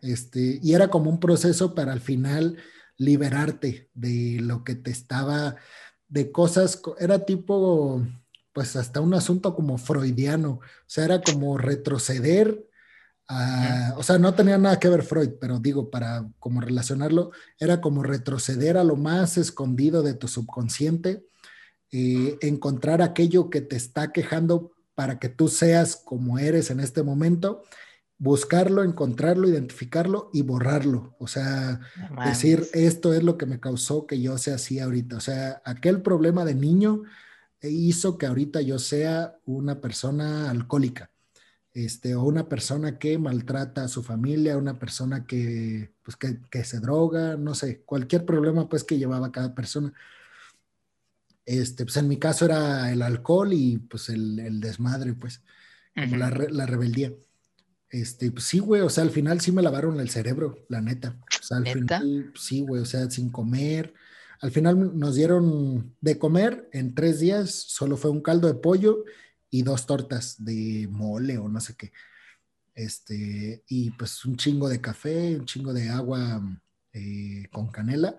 Este, y era como un proceso para al final liberarte de lo que te estaba, de cosas, era tipo, pues hasta un asunto como freudiano, o sea, era como retroceder a, o sea, no tenía nada que ver Freud, pero digo, para como relacionarlo, era como retroceder a lo más escondido de tu subconsciente, eh, encontrar aquello que te está quejando para que tú seas como eres en este momento buscarlo, encontrarlo, identificarlo y borrarlo. O sea, decir, esto es lo que me causó que yo sea así ahorita. O sea, aquel problema de niño hizo que ahorita yo sea una persona alcohólica. Este, o una persona que maltrata a su familia, una persona que, pues, que, que se droga, no sé, cualquier problema pues que llevaba cada persona. Este, pues en mi caso era el alcohol y pues el, desmadre, pues, como la, rebeldía. Este, pues sí, güey, o sea, al final sí me lavaron el cerebro, la neta. O sea, al final, sí, güey, o sea, sin comer. Al final nos dieron de comer en tres días, solo fue un caldo de pollo y dos tortas de mole o no sé qué. Este, y pues un chingo de café, un chingo de agua eh, con canela.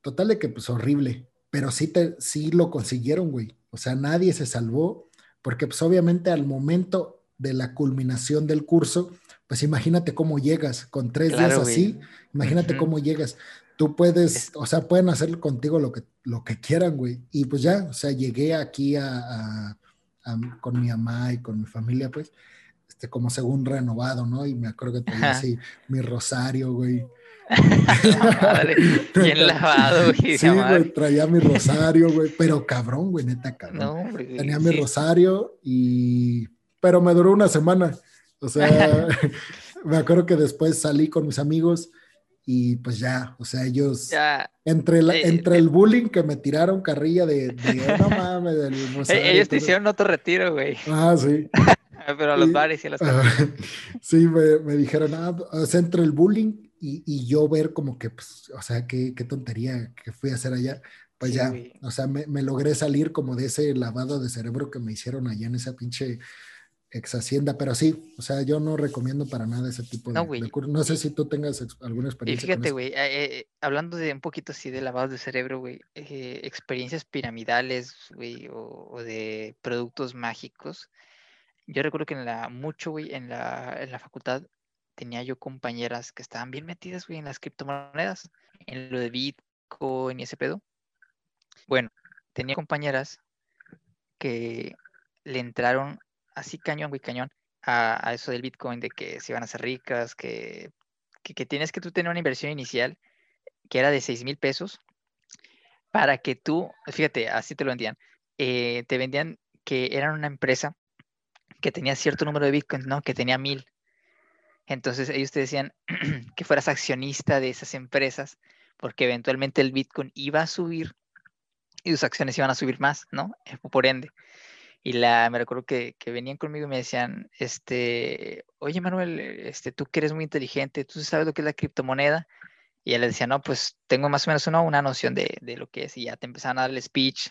Total de que pues horrible, pero sí, te, sí lo consiguieron, güey. O sea, nadie se salvó, porque pues obviamente al momento de la culminación del curso, pues imagínate cómo llegas con tres días así, imagínate cómo llegas. Tú puedes, o sea, pueden hacer contigo lo que, lo que quieran, güey. Y pues ya, o sea, llegué aquí a, con mi mamá y con mi familia, pues, este, como según renovado, ¿no? Y me acuerdo que tenía así mi rosario, güey. *laughs* bien lavado, güey. *laughs* Sí, güey, traía mi rosario, güey, pero cabrón, güey, neta, cabrón. No, hombre, Tenía mi rosario y... Pero me duró una semana. O sea, *laughs* me acuerdo que después salí con mis amigos y pues ya, o sea, ellos... Entre, la, entre el bullying que me tiraron carrilla de, no *laughs* mames, del e-, rosario. Ellos te hicieron otro retiro, güey. Ah, sí. *laughs* pero a los bares y a las *laughs* Sí, me, me dijeron, ah, o sea, entre el bullying y, yo ver como que, pues, o sea, qué, qué, tontería que fui a hacer allá, pues ya, o sea, me, me, logré salir como de ese lavado de cerebro que me hicieron allá en esa pinche ex hacienda, pero sí, o sea, yo no recomiendo para nada ese tipo de, no, No sé si tú tengas alguna experiencia. Y fíjate, güey, eh, eh, hablando de un poquito así de lavado de cerebro, güey, eh, experiencias piramidales, güey, o, o, de productos mágicos. Yo recuerdo que en la, mucho, güey, en la, en la facultad tenía yo compañeras que estaban bien metidas, güey, en las criptomonedas, en lo de Bitcoin y ese pedo. Bueno, tenía compañeras que le entraron así cañón, güey, cañón, a, eso del Bitcoin, de que se iban a hacer ricas, que, que, tienes que tú tener una inversión inicial que era de 6 mil pesos para que tú, fíjate, así te lo vendían, eh, te vendían que eran una empresa que tenía cierto número de Bitcoin, ¿no? Que tenía mil. Entonces ellos te decían *clears throat* que fueras accionista de esas empresas porque eventualmente el Bitcoin iba a subir y tus acciones iban a subir más, ¿no? Eh, por ende. Y la, me recuerdo que, venían conmigo y me decían, este, oye Manuel, este, tú que eres muy inteligente, tú sabes lo que es la criptomoneda. Y él le decía, no, pues tengo más o menos una, una noción de, de, lo que es. Y ya te empezaban a dar el speech,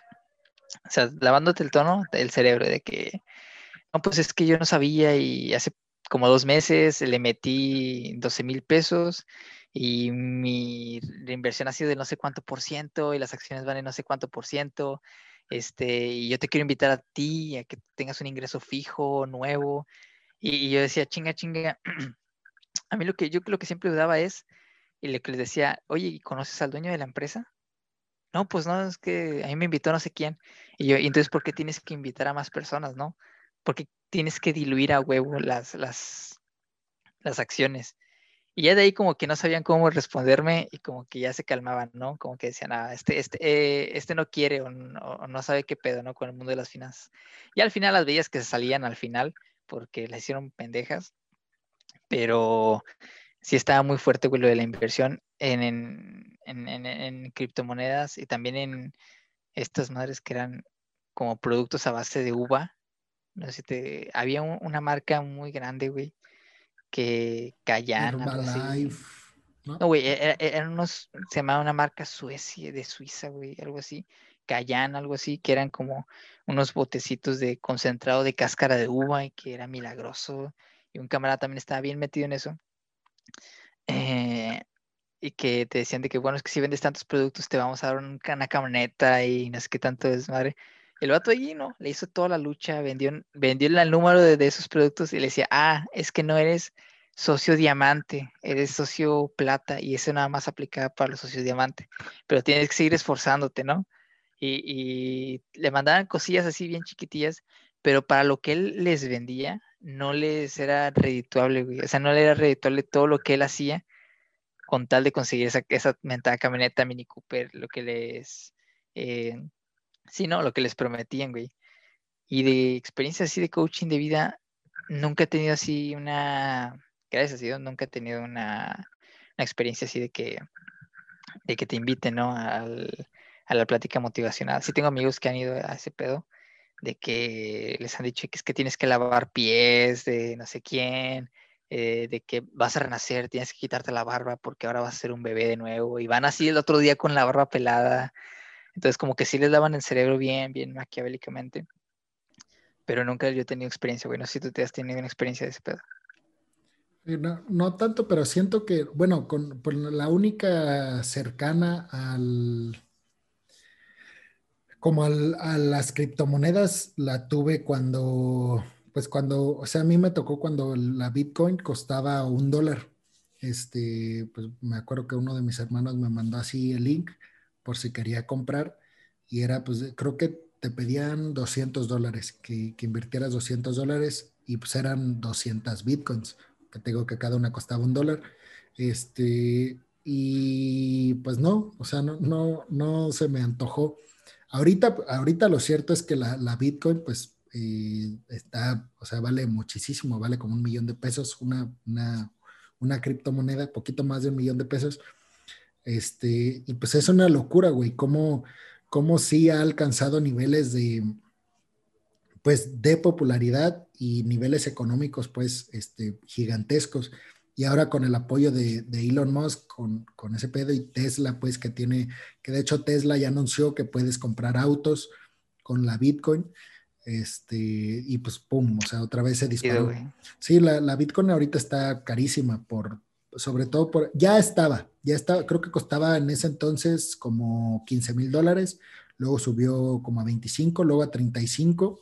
o sea, lavándote el tono del cerebro de que, no, pues es que yo no sabía y hace como dos meses le metí 12 mil pesos y mi inversión ha sido de no sé cuánto por ciento y las acciones van en no sé cuánto por ciento. Este, y yo te quiero invitar a ti a que tengas un ingreso fijo, nuevo. Y, yo decía, chinga, chinga. *clears throat* a mí lo que yo lo que siempre dudaba es, y lo que les decía, oye, ¿conoces al dueño de la empresa? No, pues no, es que a mí me invitó no sé quién. Y yo, entonces, ¿por qué tienes que invitar a más personas, no? Porque tienes que diluir a huevo las, las, las acciones. Y ya de ahí como que no sabían cómo responderme y como que ya se calmaban, ¿no? Como que decían, ah, este, este, eh, este no quiere o no, sabe qué pedo, ¿no? Con el mundo de las finanzas. Y al final las veías que se salían al final porque las hicieron pendejas, pero sí estaba muy fuerte, güey, lo de la inversión en, en, en, en criptomonedas y también en estas madres que eran como productos a base de uva, no sé te. Había una marca muy grande, güey. Que Cayana. ¿no? güey, e, e, eran unos. Se llamaba una marca Suecia, de Suiza, güey, algo así. Cayana, algo así, que eran como unos botecitos de concentrado de cáscara de uva y que era milagroso. Y un camarada también estaba bien metido en eso. Eh, y que te decían de que, bueno, es que si vendes tantos productos te vamos a dar una camioneta y no sé qué tanto es, madre. El vato allí, ¿no? Le hizo toda la lucha, vendió, vendió el número de, esos productos y le decía, ah, es que no eres socio diamante, eres socio plata y eso nada más aplica para los socios diamante, pero tienes que seguir esforzándote, ¿no? Y, le mandaban cosillas así bien chiquitillas, pero para lo que él les vendía, no les era redituable, güey. O sea, no le era redituable todo lo que él hacía con tal de conseguir esa, esa mentada camioneta Mini Cooper, lo que les... Eh, Sí, no, lo que les prometían, güey. Y de experiencia así de coaching de vida, nunca he tenido así una, gracias a Dios, nunca he tenido una, experiencia así de que, de que te inviten, ¿no? Al, a la plática motivacional. Sí tengo amigos que han ido a ese pedo, de que les han dicho que es que tienes que lavar pies de no sé quién, eh, de que vas a renacer, tienes que quitarte la barba porque ahora vas a ser un bebé de nuevo, y van así el otro día con la barba pelada. Entonces como que sí les daban el cerebro bien, bien maquiavélicamente. Pero nunca yo he tenido experiencia, bueno, si tú te has tenido una experiencia de ese pedo. No, no, tanto, pero siento que, bueno, con, la única cercana al, como al, a las criptomonedas la tuve cuando, pues cuando, o sea, a mí me tocó cuando la Bitcoin costaba un dólar. Este, pues me acuerdo que uno de mis hermanos me mandó así el link por si quería comprar y era, pues creo que te pedían 200 dólares, que, que invirtieras 200 dólares y pues eran 200 Bitcoins que tengo que cada una costaba un dólar. Este, y pues no, o sea, no, no, no se me antojó. Ahorita, ahorita lo cierto es que la, la Bitcoin, pues eh, está, o sea, vale muchísimo, vale como un millón de pesos, una, una, una criptomoneda, poquito más de un millón de pesos. Este, y pues es una locura, güey, cómo, cómo sí ha alcanzado niveles de, pues de popularidad y niveles económicos pues este, gigantescos. Y ahora con el apoyo de, Elon Musk, con, con, ese pedo y Tesla, pues que tiene, que de hecho Tesla ya anunció que puedes comprar autos con la Bitcoin. Este, y pues pum, o sea, otra vez se disparó. Sí, la, la Bitcoin ahorita está carísima por, sobre todo por, ya estaba, ya estaba, creo que costaba en ese entonces como 15 mil dólares, luego subió como a 25, luego a 35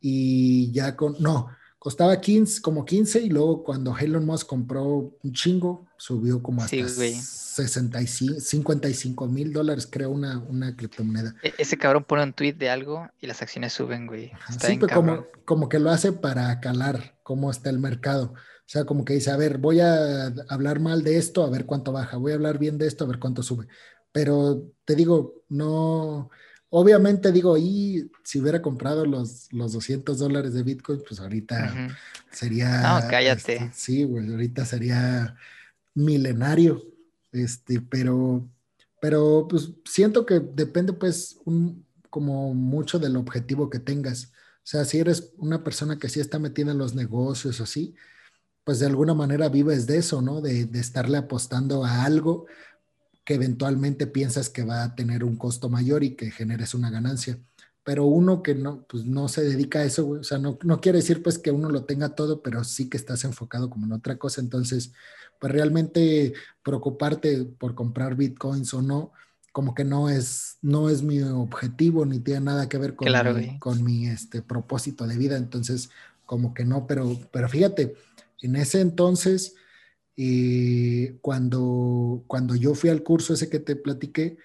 y ya con, no, costaba 15, como 15 y luego cuando Elon Musk compró un chingo, subió como hasta 65, 55 mil dólares, creo, una, una criptomoneda. E, ese cabrón pone un tweet de algo y las acciones suben, güey. sí, pero como, como que lo hace para calar cómo está el mercado. O sea, como que dice, a ver, voy a hablar mal de esto, a ver cuánto baja, voy a hablar bien de esto, a ver cuánto sube. Pero te digo, no, Obviamente digo, y si hubiera comprado los, los 200 dólares de Bitcoin, pues ahorita sería... No, cállate. Este, sí, güey, ahorita sería milenario, este, pero, pero pues siento que depende pues un, como mucho del objetivo que tengas. O sea, si eres una persona que sí está metida en los negocios o así, pues de alguna manera vives de eso, ¿no? De, de estarle apostando a algo que eventualmente piensas que va a tener un costo mayor y que generes una ganancia. Pero uno que no, pues no se dedica a eso, o sea, no, no quiere decir pues que uno lo tenga todo, pero sí que estás enfocado como en otra cosa. Entonces, pues realmente preocuparte por comprar bitcoins o no, como que no es, no es mi objetivo ni tiene nada que ver con, mi, con mi este, propósito de vida. Entonces, como que no, pero, pero fíjate, en ese entonces y cuando, cuando yo fui al curso ese que te platiqué,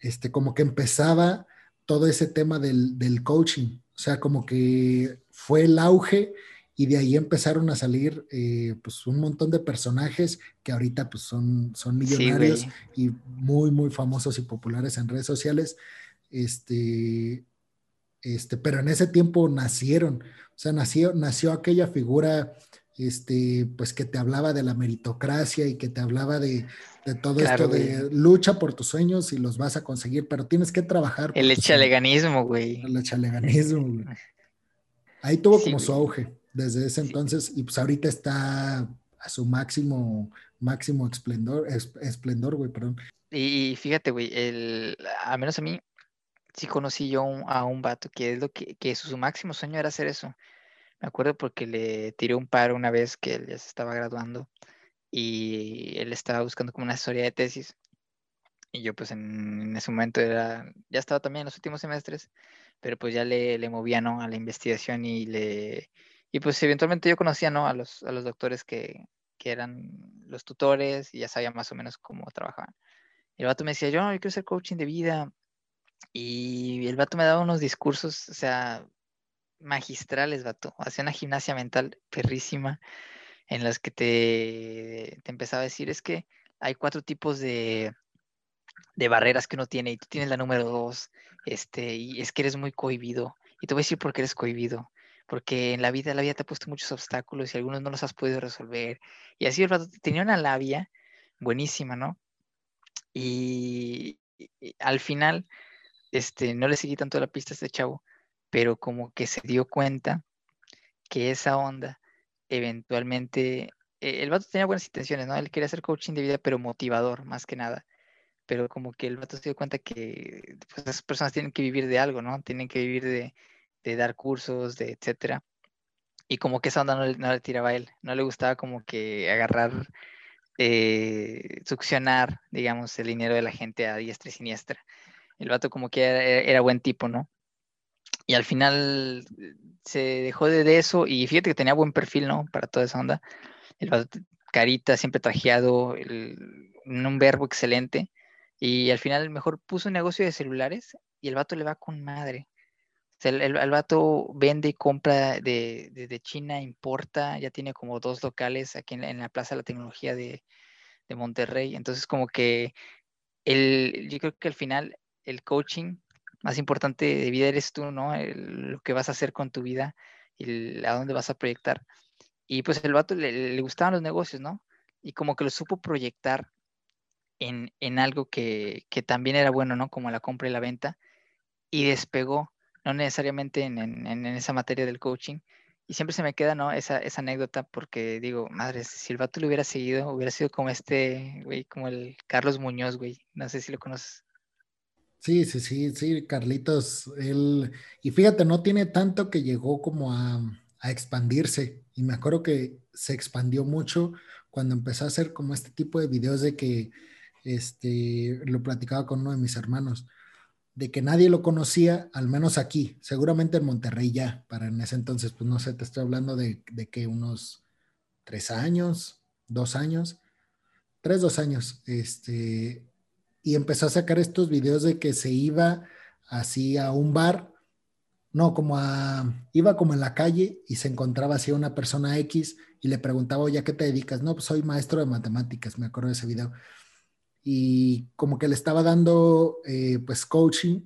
este, como que empezaba todo ese tema del, del coaching, o sea, como que fue el auge y de ahí empezaron a salir eh, pues un montón de personajes que ahorita pues son, son millonarios y muy, muy famosos y populares en redes sociales. Este, este, pero en ese tiempo nacieron, o sea, nació, nació aquella figura este, pues que te hablaba de la meritocracia y que te hablaba de, todo esto de lucha por tus sueños y los vas a conseguir, pero tienes que trabajar. El echaleganismo, güey. El echaleganismo, güey. *laughs* Ahí tuvo como su auge desde ese entonces y pues ahorita está a su máximo, máximo esplendor, esplendor, güey, perdón. Y fíjate, güey, el, a menos a mí, sí conocí yo a un vato que es lo que, que su máximo sueño era hacer eso me acuerdo porque le tiré un paro una vez que él ya se estaba graduando y él estaba buscando como una asesoría de tesis. Y yo pues en, ese momento era, ya estaba también en los últimos semestres, pero pues ya le, le movía, ¿no? A la investigación y le... Y pues eventualmente yo conocía, ¿no? A los, a los doctores que, que eran los tutores y ya sabía más o menos cómo trabajaban. El vato me decía, yo, yo quiero hacer coaching de vida. Y el vato me daba unos discursos, o sea, magistrales, vato. Hacía una gimnasia mental perrísima en las que te, empezaba a decir, es que hay cuatro tipos de, de barreras que uno tiene y tú tienes la número dos, este, y es que eres muy cohibido. Y te voy a decir por qué eres cohibido. Porque en la vida, la vida te ha puesto muchos obstáculos y algunos no los has podido resolver. Y así el rato tenía una labia buenísima, ¿no? Y, al final, este, no le seguí tanto la pista a este chavo, pero como que se dio cuenta que esa onda eventualmente, eh, el vato tenía buenas intenciones, ¿no? Él quería hacer coaching de vida, pero motivador, más que nada. Pero como que el vato se dio cuenta que pues, esas personas tienen que vivir de algo, ¿no? Tienen que vivir de, dar cursos, de etcétera. Y como que esa onda no no le tiraba a él, no le gustaba como que agarrar, eh, succionar, digamos, el dinero de la gente a diestra y siniestra. El vato como que era, era buen tipo, ¿no? Y al final eh, se dejó de, eso y fíjate que tenía buen perfil, ¿no? Para toda esa onda. El carita, siempre trajeado, un verbo excelente. Y al final mejor puso un negocio de celulares y el vato le va con madre. O sea, el, el, vato vende y compra de, de, China, importa, ya tiene como dos locales aquí en la, Plaza de la Tecnología de, de, Monterrey. Entonces como que el, yo creo que al final el coaching más importante de vida eres tú, ¿no? lo que vas a hacer con tu vida y a dónde vas a proyectar. Y pues el vato le, gustaban los negocios, ¿no? Y como que lo supo proyectar en, en algo que, que, también era bueno, ¿no? Como la compra y la venta. Y despegó, no necesariamente en, en, en, esa materia del coaching. Y siempre se me queda, ¿no? Esa, esa anécdota porque digo, madre, si el vato lo hubiera seguido, hubiera sido como este, güey, como el Carlos Muñoz, güey. No sé si lo conoces. Sí, sí, sí, sí, Carlitos, él, y fíjate, no tiene tanto que llegó como a, expandirse, y me acuerdo que se expandió mucho cuando empezó a hacer como este tipo de videos de que, este, lo platicaba con uno de mis hermanos, de que nadie lo conocía, al menos aquí, seguramente en Monterrey ya, para en ese entonces, pues no sé, te estoy hablando de, de que unos tres años, dos años, tres, dos años, este, y empezó a sacar estos videos de que se iba así a un bar, no, como a, iba como en la calle y se encontraba así una persona X y le preguntaba, oye, ¿a qué te dedicas? No, pues soy maestro de matemáticas, me acuerdo de ese video. Y como que le estaba dando, eh, pues, coaching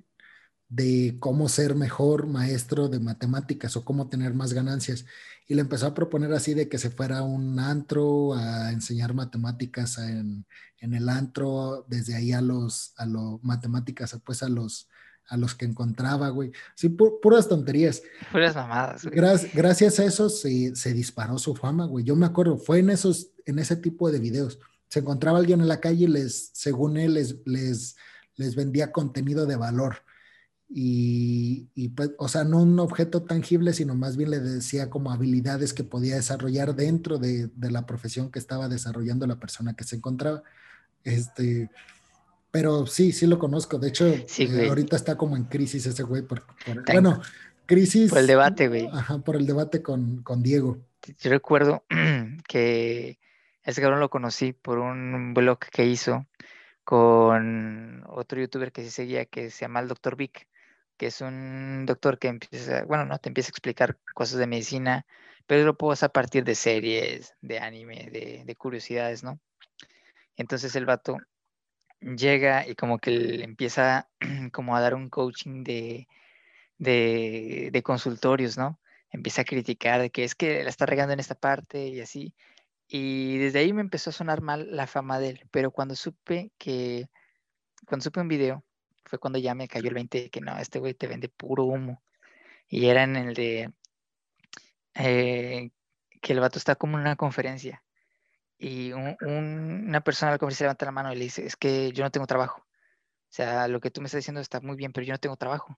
de cómo ser mejor maestro de matemáticas o cómo tener más ganancias. Y le empezó a proponer así de que se fuera a un antro a enseñar matemáticas en, en el antro, desde ahí a los, a los matemáticas, pues a los, a los que encontraba, güey. Sí, puras tonterías. Puras mamadas. gracias a eso se, se, disparó su fama, güey. Yo me acuerdo, fue en esos, en ese tipo de videos. Se encontraba alguien en la calle y les, según él, les, les, les vendía contenido de valor y, pues, o sea, no un objeto tangible, sino más bien le decía como habilidades que podía desarrollar dentro de, la profesión que estaba desarrollando la persona que se encontraba. Este, pero sí, sí lo conozco. De hecho, eh, ahorita está como en crisis ese güey. Por, bueno, crisis. Por el debate, güey. Ajá, por el debate con, con Diego. Yo recuerdo *clears throat* que ese cabrón lo conocí por un blog que hizo con otro youtuber que sí seguía que se llama el Dr. Vic que es un doctor que empieza, bueno, no te empieza a explicar cosas de medicina, pero lo puedo a partir de series, de anime, de, curiosidades, ¿no? Entonces el vato llega y como que le empieza *clears throat* como a dar un coaching de, de, consultorios, ¿no? Empieza a criticar de que es que la está regando en esta parte y así. Y desde ahí me empezó a sonar mal la fama de él, pero cuando supe que, cuando supe un video fue cuando ya me cayó el 20 de que no, este güey te vende puro humo. Y era en el de eh, que el vato está como en una conferencia y una persona de la conferencia levanta la mano y le dice, es que yo no tengo trabajo. O sea, lo que tú me estás diciendo está muy bien, pero yo no tengo trabajo.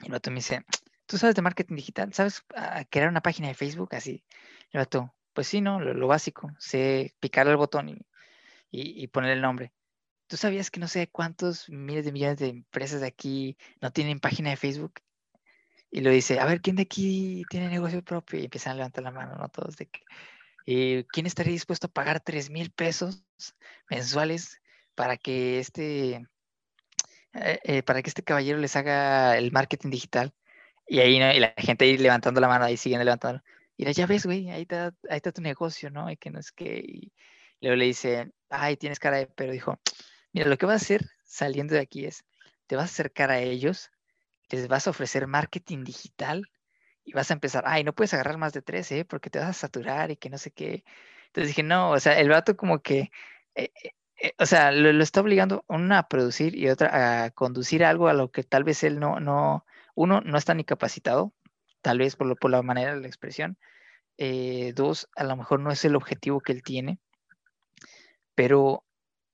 Y el vato me dice, ¿tú sabes de marketing digital? ¿Sabes crear una página de Facebook? Así. El vato, pues sí, ¿no? Lo, básico. Sé picar el botón y, y, y poner el nombre. ¿Tú sabías que no sé cuántos miles de millones de empresas de aquí no tienen página de Facebook? Y lo dice, a ver, ¿quién de aquí tiene negocio propio? Y empiezan a levantar la mano, ¿no? Todos de que, eh, ¿quién estaría dispuesto a pagar 3 mil pesos mensuales para que este, eh, eh, para que este caballero les haga el marketing digital? Y ahí, ¿no? Y la gente ahí levantando la mano, ahí siguen levantando. Y ya ves, güey, ahí está, ahí está tu negocio, ¿no? Y que no es que... Y luego le dice, ay, tienes cara de... Pero dijo, Mira, lo que vas a hacer saliendo de aquí es, te vas a acercar a ellos, les vas a ofrecer marketing digital y vas a empezar, ay, no puedes agarrar más de tres, ¿eh? Porque te vas a saturar y que no sé qué. Entonces dije, no, o sea, el vato como que, eh, eh, o sea, lo, está obligando una a producir y otra a conducir algo a lo que tal vez él no, no, uno, no está ni capacitado, tal vez por, lo, por la manera de la expresión. Eh, dos, a lo mejor no es el objetivo que él tiene, pero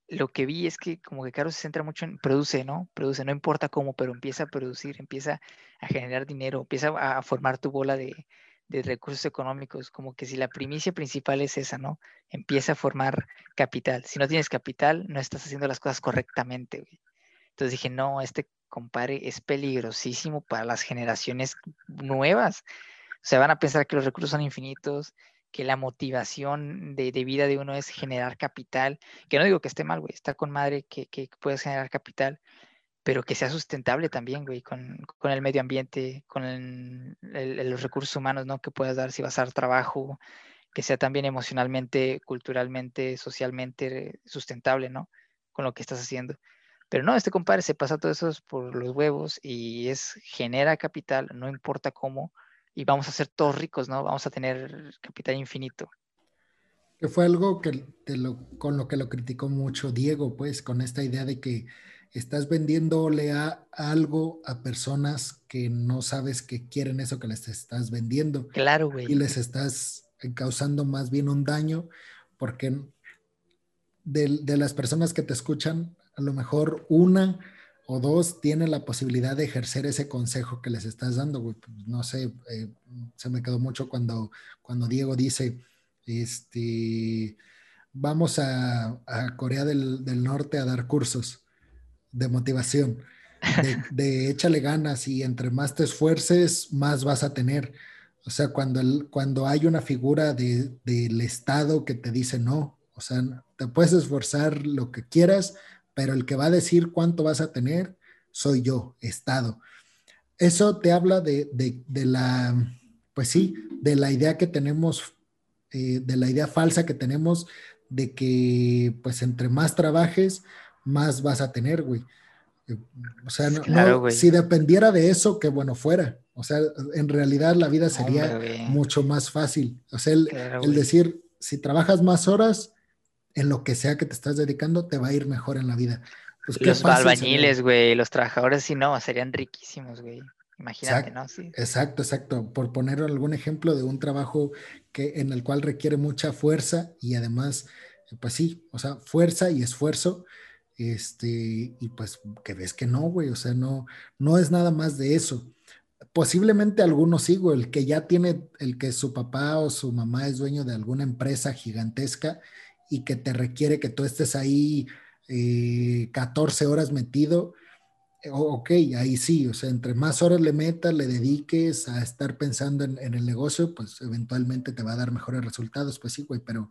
lo que vi es que como que Caro se centra mucho en produce, ¿no? Produce, no importa cómo, pero empieza a producir, empieza a generar dinero, empieza a, formar tu bola de, recursos económicos, como que si la primicia principal es esa, ¿no? Empieza a formar capital. Si no tienes capital, no estás haciendo las cosas correctamente. Entonces dije, no, este compadre es peligrosísimo para las generaciones nuevas. O sea, van a pensar que los recursos son infinitos, que la motivación de, vida de uno es generar capital, que no digo que esté mal, güey, está con madre que, que puedes generar capital, pero que sea sustentable también, güey, con, el medio ambiente, con los recursos humanos, ¿no? Que puedas dar si vas a dar trabajo, que sea también emocionalmente, culturalmente, socialmente sustentable, ¿no? Con lo que estás haciendo. Pero no, este compadre se pasa todo eso por los huevos y es genera capital, no importa cómo, y vamos a ser todos ricos, ¿no? Vamos a tener capital infinito. Que fue algo que con lo que lo criticó mucho Diego, pues, con esta idea de que estás vendiéndole a, algo a personas que no sabes que quieren eso que les estás vendiendo. Claro, güey. Y les estás causando más bien un daño, porque de, de las personas que te escuchan, a lo mejor una o dos tienen la posibilidad de ejercer ese consejo que les estás dando, güey. Pues, no sé, eh, se me quedó mucho cuando, cuando Diego dice, este, vamos a, Corea del, Norte a dar cursos de motivación, *laughs* de, échale ganas y entre más te esfuerces, más vas a tener. O sea, cuando, el, cuando hay una figura del Estado que te dice no, o sea, te puedes esforzar lo que quieras, pero el que va a decir cuánto vas a tener soy yo, Estado. Eso te habla de, la, pues sí, de la idea que tenemos, eh, de la idea falsa que tenemos de que pues entre más trabajes, más vas a tener, güey. O sea, si dependiera de eso, que bueno fuera. O sea, en realidad la vida sería mucho más fácil. O sea, el, el decir, si trabajas más horas, en lo que sea que te estás dedicando, te va a ir mejor en la vida. Pues los albañiles, güey, los trabajadores, si no, serían riquísimos, güey. Imagínate, ¿no? Sí. Exacto, exacto. Por poner algún ejemplo de un trabajo que, en el cual requiere mucha fuerza y además, pues sí, o sea, fuerza y esfuerzo. Este, y pues que ves que no, güey, o sea, no, no es nada más de eso. Posiblemente algunos sí, güey, el que ya tiene, el que su papá o su mamá es dueño de alguna empresa gigantesca y que te requiere que tú estés ahí 14 eh, horas metido, eh, ok, ahí sí, o sea, entre más horas le metas, le dediques a estar pensando en, el negocio, pues eventualmente te va a dar mejores resultados, pues sí, güey, pero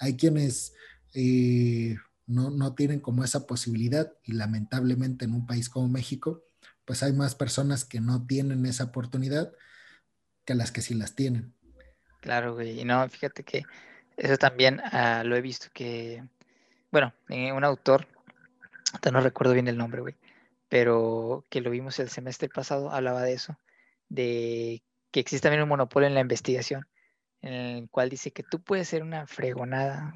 hay quienes eh, no, no tienen como esa posibilidad y lamentablemente en un país como México, pues hay más personas que no tienen esa oportunidad que las que sí las tienen. Claro, güey, y no, fíjate que eso también ah, lo he visto que, bueno, un autor, no recuerdo bien el nombre, güey, pero que lo vimos el semestre pasado, hablaba de eso, de que existe también un monopolio en la investigación, en el cual dice que tú puedes ser una fregonada,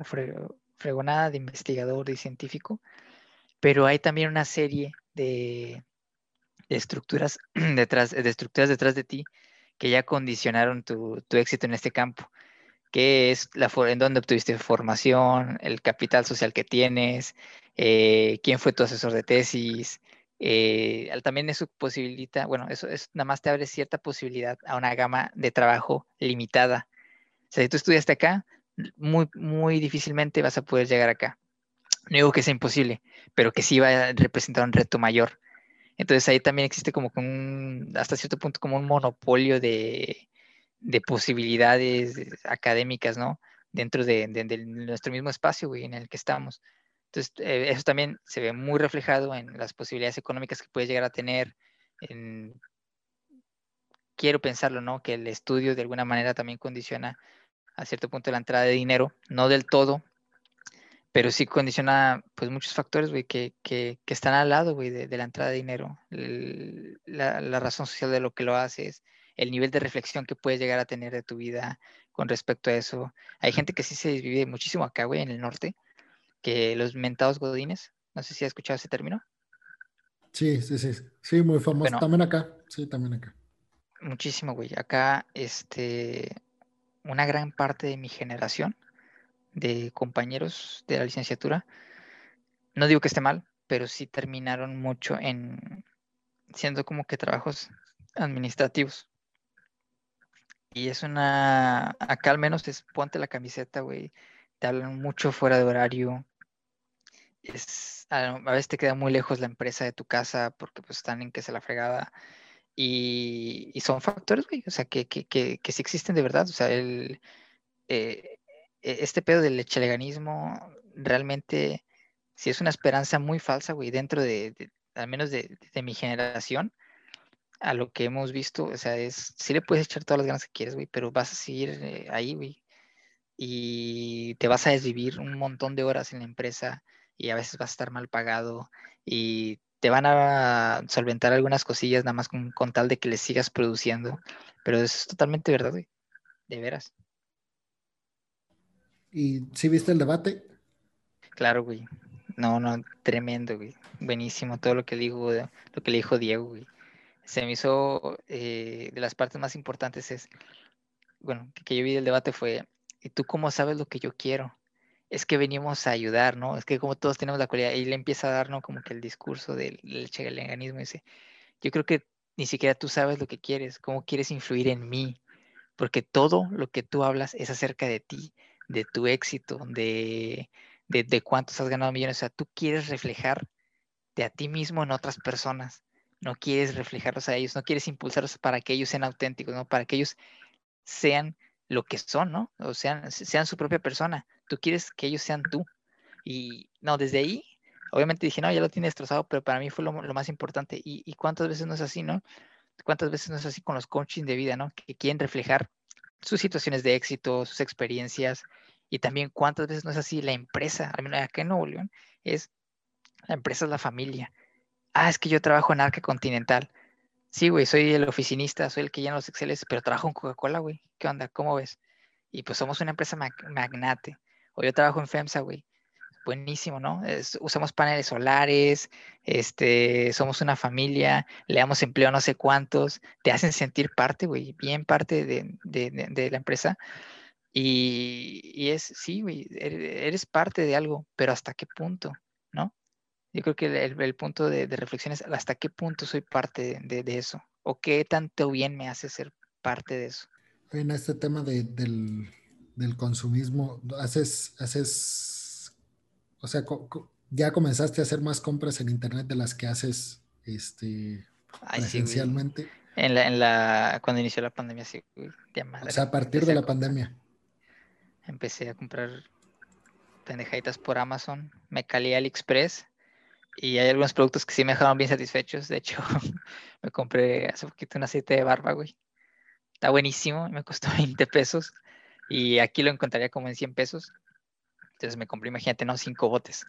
fregonada de investigador, y científico, pero hay también una serie de, estructuras *clears throat* detrás, de estructuras detrás de ti que ya condicionaron tu éxito en este campo qué es la en dónde obtuviste formación, el capital social que tienes, eh, quién fue tu asesor de tesis. Eh, también eso posibilita, bueno, eso es, nada más te abre cierta posibilidad a una gama de trabajo limitada. O sea, si tú estudiaste acá, muy, muy difícilmente vas a poder llegar acá. No digo que sea imposible, pero que sí va a representar un reto mayor. Entonces ahí también existe como un, hasta cierto punto como un monopolio de, de posibilidades académicas, ¿no? Dentro de, nuestro mismo espacio, güey, en el que estamos. Entonces, eh, eso también se ve muy reflejado en las posibilidades económicas que puedes llegar a tener. quiero pensarlo, ¿no? Que el estudio de alguna manera también condiciona a cierto punto la entrada de dinero, no del todo, pero sí condiciona pues muchos factores, güey, que, están al lado, güey, de, la entrada de dinero. la, la, razón social de lo que lo haces, el nivel de reflexión que puedes llegar a tener de tu vida con respecto a eso. Hay gente que sí se vive muchísimo acá, güey, en el norte, que los mentados godines, no sé si has escuchado ese término. Sí, sí, sí, sí, muy famoso. también acá, sí, también acá. Muchísimo, güey. Acá, este, una gran parte de mi generación de compañeros de la licenciatura, no digo que esté mal, pero sí terminaron mucho en siendo como que trabajos administrativos. Y es una, acá al menos es ponte la camiseta, güey. Te hablan mucho fuera de horario. Es, a, veces te queda muy lejos la empresa de tu casa porque pues están en que se la fregada. Y, son factores, güey, o sea, que, que, que, que, sí existen de verdad. O sea, el, eh, e, este pedo del echeleganismo realmente sí es una esperanza muy falsa, güey, dentro de, al menos de, de mi generación a lo que hemos visto, o sea, es, sí le puedes echar todas las ganas que quieres, güey, pero vas a seguir eh, ahí, güey. Y te vas a desvivir un montón de horas en la empresa y a veces vas a estar mal pagado y te van a solventar algunas cosillas nada más con, tal de que le sigas produciendo. Pero eso es totalmente verdad, güey. De veras. ¿Y si viste el debate? Claro, güey. No, no, tremendo, güey. Buenísimo todo lo que dijo, lo que le dijo Diego, güey se me hizo eh, de las partes más importantes es, bueno, que, yo vi del debate fue, ¿y tú cómo sabes lo que yo quiero? Es que venimos a ayudar, ¿no? Es que como todos tenemos la cualidad, y le empieza a dar, ¿no? Como que el discurso del, del dice, yo creo que ni siquiera tú sabes lo que quieres, cómo quieres influir en mí, porque todo lo que tú hablas es acerca de ti, de tu éxito, de, de, de cuántos has ganado millones, o sea, tú quieres reflejar de a ti mismo en otras personas no quieres reflejarlos a ellos, no quieres impulsarlos para que ellos sean auténticos, ¿no? Para que ellos sean lo que son, ¿no? O sean, sean su propia persona. Tú quieres que ellos sean tú. Y no, desde ahí, obviamente dije, no, ya lo tiene destrozado, pero para mí fue lo, más importante. Y, cuántas veces no es así, ¿no? ¿Cuántas veces no es así con los coaching de vida, ¿no? Que quieren reflejar sus situaciones de éxito, sus experiencias. Y también cuántas veces no es así la empresa, al menos acá en Nuevo León, es la empresa es la familia ah, es que yo trabajo en Arca Continental. Sí, güey, soy el oficinista, soy el que llena los Exceles, pero trabajo en Coca-Cola, güey. ¿Qué onda? ¿Cómo ves? Y pues somos una empresa magnate. O yo trabajo en FEMSA, güey. Buenísimo, ¿no? usamos paneles solares, este, somos una familia, le damos empleo a no sé cuántos, te hacen sentir parte, güey, bien parte de, de, la empresa. Y, y, es, sí, güey, eres parte de algo, pero ¿hasta qué punto? ¿No? Yo creo que el, punto de, reflexión es hasta qué punto soy parte de, eso o qué tanto bien me hace ser parte de eso. En este tema del, consumismo, haces, haces, o sea, ya comenzaste a hacer más compras en internet de las que haces este, presencialmente. en, la, en la, cuando inició la pandemia, sí, O sea, a partir de la pandemia. Empecé a comprar pendejaditas por Amazon, me calé AliExpress y hay algunos productos que sí me dejaron bien satisfechos. De hecho, *laughs* me compré hace poquito un aceite de barba, güey. Está buenísimo, me costó *laughs* 20 pesos. Y aquí lo encontraría como en 100 pesos. Entonces me compré, imagínate, ¿no? Cinco botes.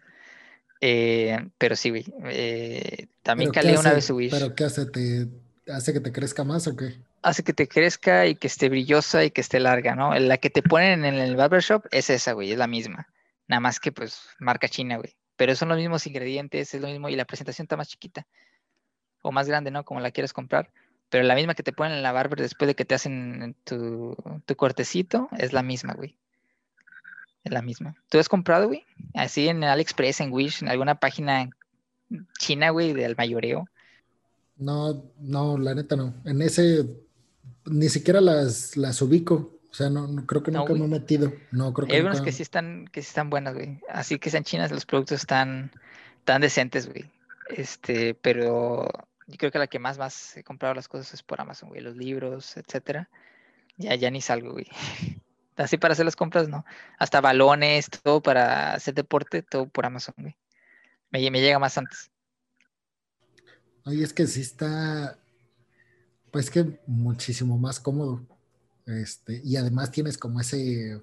Eh, pero sí, güey. Eh, también calé una vez Wish. ¿Pero qué hace? ¿Te hace que te crezca más o qué? Hace que te crezca y que esté brillosa y que esté larga, ¿no? La que te ponen en el barbershop es esa, güey, es la misma. Nada más que, pues, marca china, güey pero son los mismos ingredientes, es lo mismo y la presentación está más chiquita o más grande, ¿no? Como la quieres comprar. Pero la misma que te ponen en la barber después de que te hacen tu, cortecito es la misma, güey. Es la misma. ¿Tú has comprado, güey? Así en AliExpress, en Wish, en alguna página china, güey, del mayoreo. No, no, la neta no. En ese ni siquiera las, las ubico. O sea, no, creo que nunca me he metido. No, creo que Hay algunas que sí están, que sí están buenas, güey. Así que sean chinas, los productos están tan decentes, güey. Este, pero yo creo que la que más más he comprado las cosas es por Amazon, güey. Los libros, etcétera. Ya, ya ni salgo, güey. *laughs* Así para hacer las compras, no. Hasta balones, todo para hacer deporte, todo por Amazon, güey. Me, me llega más antes. Oye, es que sí está, pues que muchísimo más cómodo. Este, y además tienes como ese,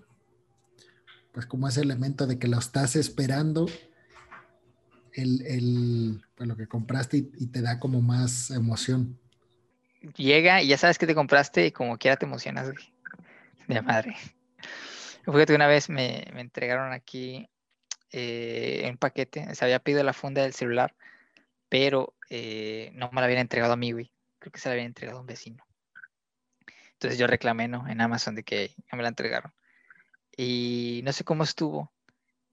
pues como ese elemento de que lo estás esperando, el, pues lo que compraste y, te da como más emoción. Llega y ya sabes que te compraste y como quiera te emocionas, De madre. Fíjate, una vez me, entregaron aquí eh, en paquete, se había pedido la funda del celular, pero eh, no me la habían entregado a mí, güey. Creo que se la habían entregado a un vecino. Entonces yo reclamé, ¿no? En Amazon de que me la entregaron. Y no sé cómo estuvo,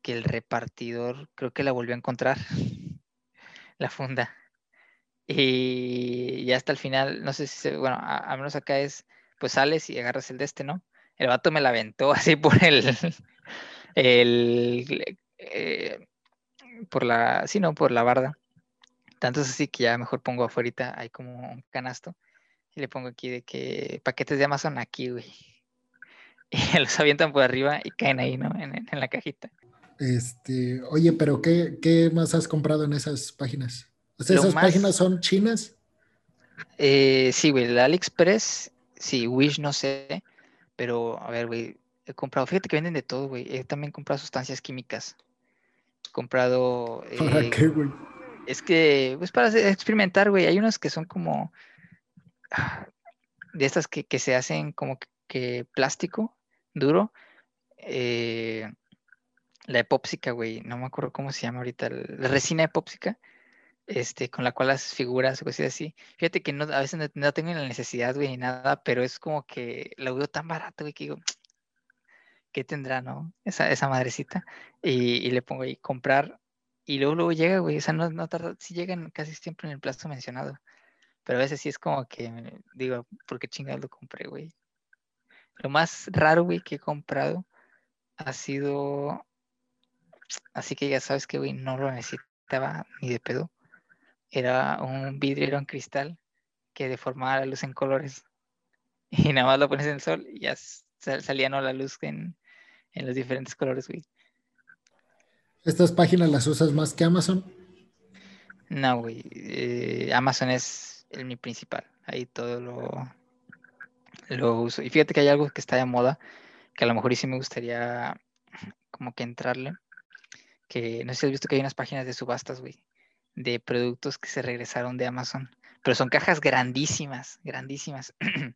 que el repartidor creo que la volvió a encontrar, *laughs* la funda. Y ya hasta el final, no sé si se, bueno, a, menos acá es, pues sales y agarras el de este, ¿no? El vato me la aventó *laughs* así por el, *laughs* el, eh, por la, sí, no, por la barda. Tanto es así que ya mejor pongo afuera, hay como un canasto, y le pongo aquí de que paquetes de Amazon aquí, güey. *laughs* Y los avientan por arriba y caen ahí, ¿no? En, en la cajita. Este, oye, pero ¿qué, ¿qué, más has comprado en esas páginas? ¿Esas páginas son chinas? Eh, sí, güey, la AliExpress, sí, Wish no sé, pero a ver, güey, he comprado, fíjate que venden de todo, güey. He también comprado sustancias químicas. He comprado. ¿Para eh, qué, güey? Es que, pues para experimentar, güey. Hay unas que son como. De estas que, se hacen como que, plástico duro. Eh, la epópsica, güey. No me acuerdo cómo se llama ahorita. La resina epópsica. Este, con la cual las figuras o cosas así. Fíjate que no, a veces no, tengo la necesidad, güey, ni nada, pero es como que lo veo tan barato, que digo, ¿qué tendrá, no? Esa, esa madrecita. Y, le pongo ahí comprar. Y luego, luego llega, güey. O sea, no, no tarda, sí llegan casi siempre en el plazo mencionado. Pero a veces sí es como que digo, ¿por qué chingado lo compré, güey? Lo más raro, güey, que he comprado ha sido. Así que ya sabes que, güey, no lo necesitaba ni de pedo. Era un vidrio, en cristal que deformaba la luz en colores. *laughs* Y nada más lo pones en el sol y ya salía no la luz en, en los diferentes colores, güey. ¿Estas páginas las usas más que Amazon? No, güey. Eh, Amazon es el mi principal. Ahí todo lo, lo uso. Y fíjate que hay algo que está de moda, que a lo mejor sí me gustaría como que entrarle. Que no sé si has visto que hay unas páginas de subastas, güey, de productos que se regresaron de Amazon. Pero son cajas grandísimas, grandísimas. *clears throat*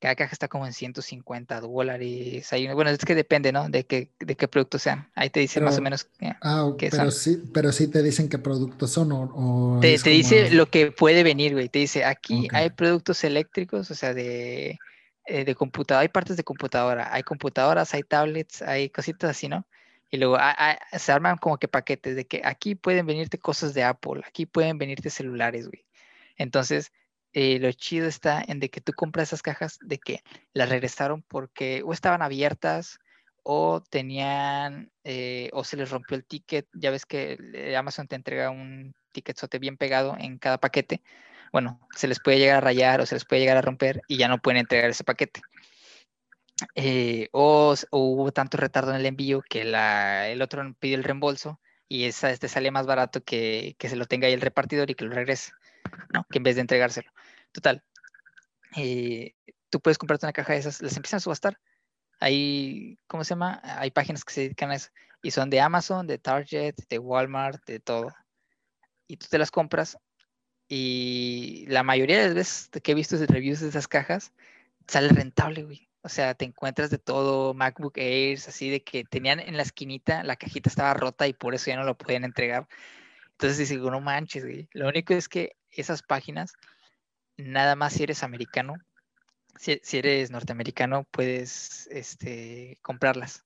Cada caja está como en 150 dólares. bueno, es que depende, ¿no? De qué, de qué productos sean. Ahí te dice más o menos ah, qué pero Sí, pero sí te dicen qué productos son o... te, dice lo que puede venir, güey. Te dice, aquí hay productos eléctricos, o sea, de, eh, de computadora, hay partes de computadora, hay computadoras, hay tablets, hay cositas así, ¿no? Y luego se arman como que paquetes de que aquí pueden venirte cosas de Apple, aquí pueden venirte celulares, güey. Entonces, eh, lo chido está en de que tú compras esas cajas de que las regresaron porque o estaban abiertas o tenían eh, o se les rompió el ticket. Ya ves que eh, Amazon te entrega un ticketzote bien pegado en cada paquete. Bueno, se les puede llegar a rayar o se les puede llegar a romper y ya no pueden entregar ese paquete. o, hubo tanto retardo en el envío que el otro pidió el reembolso y este sale más barato que, que se lo tenga ahí el repartidor y que lo regrese. ¿No? Que en vez de entregárselo. Total. Eh, tú puedes comprarte una caja de esas, las empiezan a subastar. Hay, ¿cómo se llama? Hay páginas que se dedican a eso. Y son de Amazon, de Target, de Walmart, de todo. Y tú te las compras. Y la mayoría de las veces que he visto reviews de esas cajas, sale rentable, güey. O sea, te encuentras de todo, MacBook Airs, así de que tenían en la esquinita, la cajita estaba rota y por eso ya no lo podían entregar. Entonces digo, no manches, güey. Lo único es que esas páginas, nada más si eres americano, si, eres norteamericano, puedes este, comprarlas.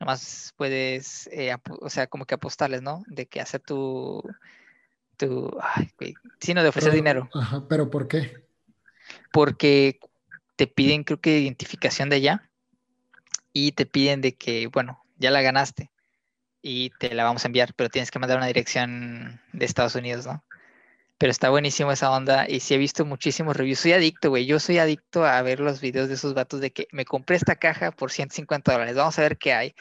Nomás puedes, eh, o sea, como que apostarles, ¿no? De que hacer tu, tu, ay, sino de ofrecer dinero. Ajá, pero ¿por qué? Porque te piden, creo que identificación de allá y te piden de que, bueno, ya la ganaste y te la vamos a enviar, pero tienes que mandar una dirección de Estados Unidos, ¿no? Pero está buenísimo esa onda y sí he visto muchísimos reviews. Soy adicto, güey. Yo soy adicto a ver los videos de esos vatos de que me compré esta caja por 150 dólares. Vamos a ver qué hay.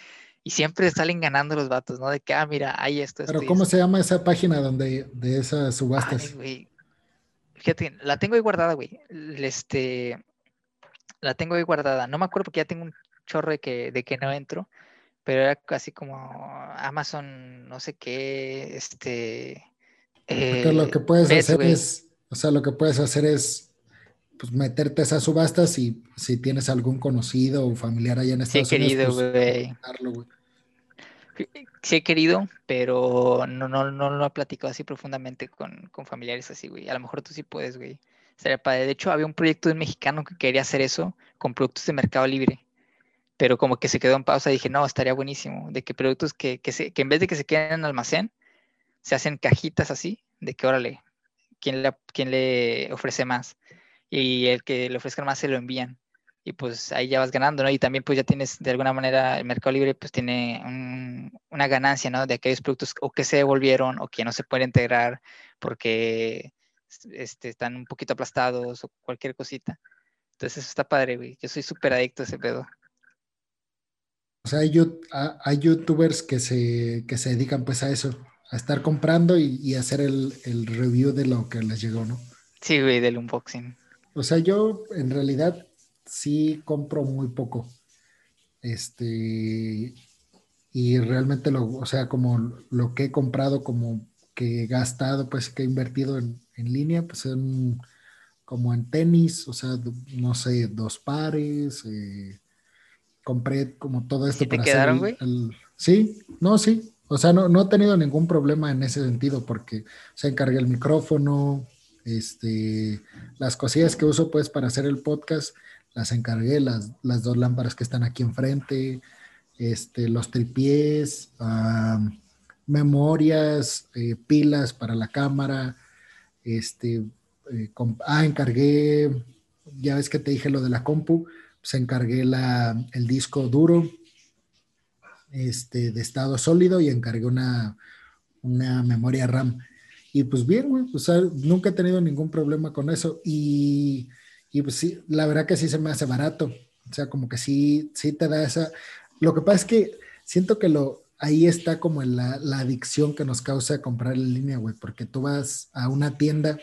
Y siempre salen ganando los vatos, ¿no? De que, ah, mira, hay esto. Pero ¿cómo se llama esa página donde de esas subastas? Fíjate, la tengo ahí guardada, güey. Este, la tengo ahí guardada. No me acuerdo porque ya tengo un chorro de que, de que no entro pero era casi como Amazon, no sé qué, este... lo que puedes hacer es, o sea, lo que puedes hacer es pues, meterte a esas subastas y si tienes algún conocido o familiar allá en Estados sí, querido, pues, güey. sí he querido, pero no, no, no lo he platicado así profundamente con, con, familiares así, güey. A lo mejor tú sí puedes, güey. Sería padre. De hecho, había un proyecto de un mexicano que quería hacer eso con productos de Mercado Libre. Pero como que se quedó en pausa, dije, no, estaría buenísimo. De que productos que, que, se, que en vez de que se queden en almacén, se hacen cajitas así, de que órale, ¿quién le, quién le ofrece más? Y el que le ofrezca más se lo envían y pues ahí ya vas ganando, ¿no? Y también pues ya tienes de alguna manera el Mercado Libre pues tiene una ganancia, ¿no? De aquellos productos o que se devolvieron o que no se pueden integrar porque este, están un poquito aplastados o cualquier cosita. Entonces eso está padre, güey. Yo soy súper adicto a ese pedo. O sea, hay, hay youtubers que se, que se dedican pues a eso, a estar comprando y, y hacer el, el review de lo que les llegó, ¿no? Sí, güey, del unboxing. O sea, yo en realidad sí compro muy poco. Este, y realmente lo, o sea, como lo que he comprado, como que he gastado, pues que he invertido en, línea, pues en, como en tenis, o sea, no sé, dos pares, eh, compré como todo esto para quedaron, hacer sí, no, sí, o sea, no, no he tenido ningún problema en ese sentido porque se encargué el micrófono, este, las cosillas que uso pues para hacer el podcast, las encargué, las, las dos lámparas que están aquí enfrente, este, los tripiés, memorias, eh, pilas para la cámara, este, eh, ah, encargué, ya ves que te dije lo de la compu, pues encargué la, el disco duro, este, de estado sólido y encargué una, una memoria RAM. Y pues bien, güey, pues, nunca he tenido ningún problema con eso. Y y pues sí, la verdad que sí se me hace barato. O sea, como que sí, sí te da esa. Lo que pasa es que siento que lo, ahí está como la, la adicción que nos causa comprar en línea, güey, porque tú vas a una tienda,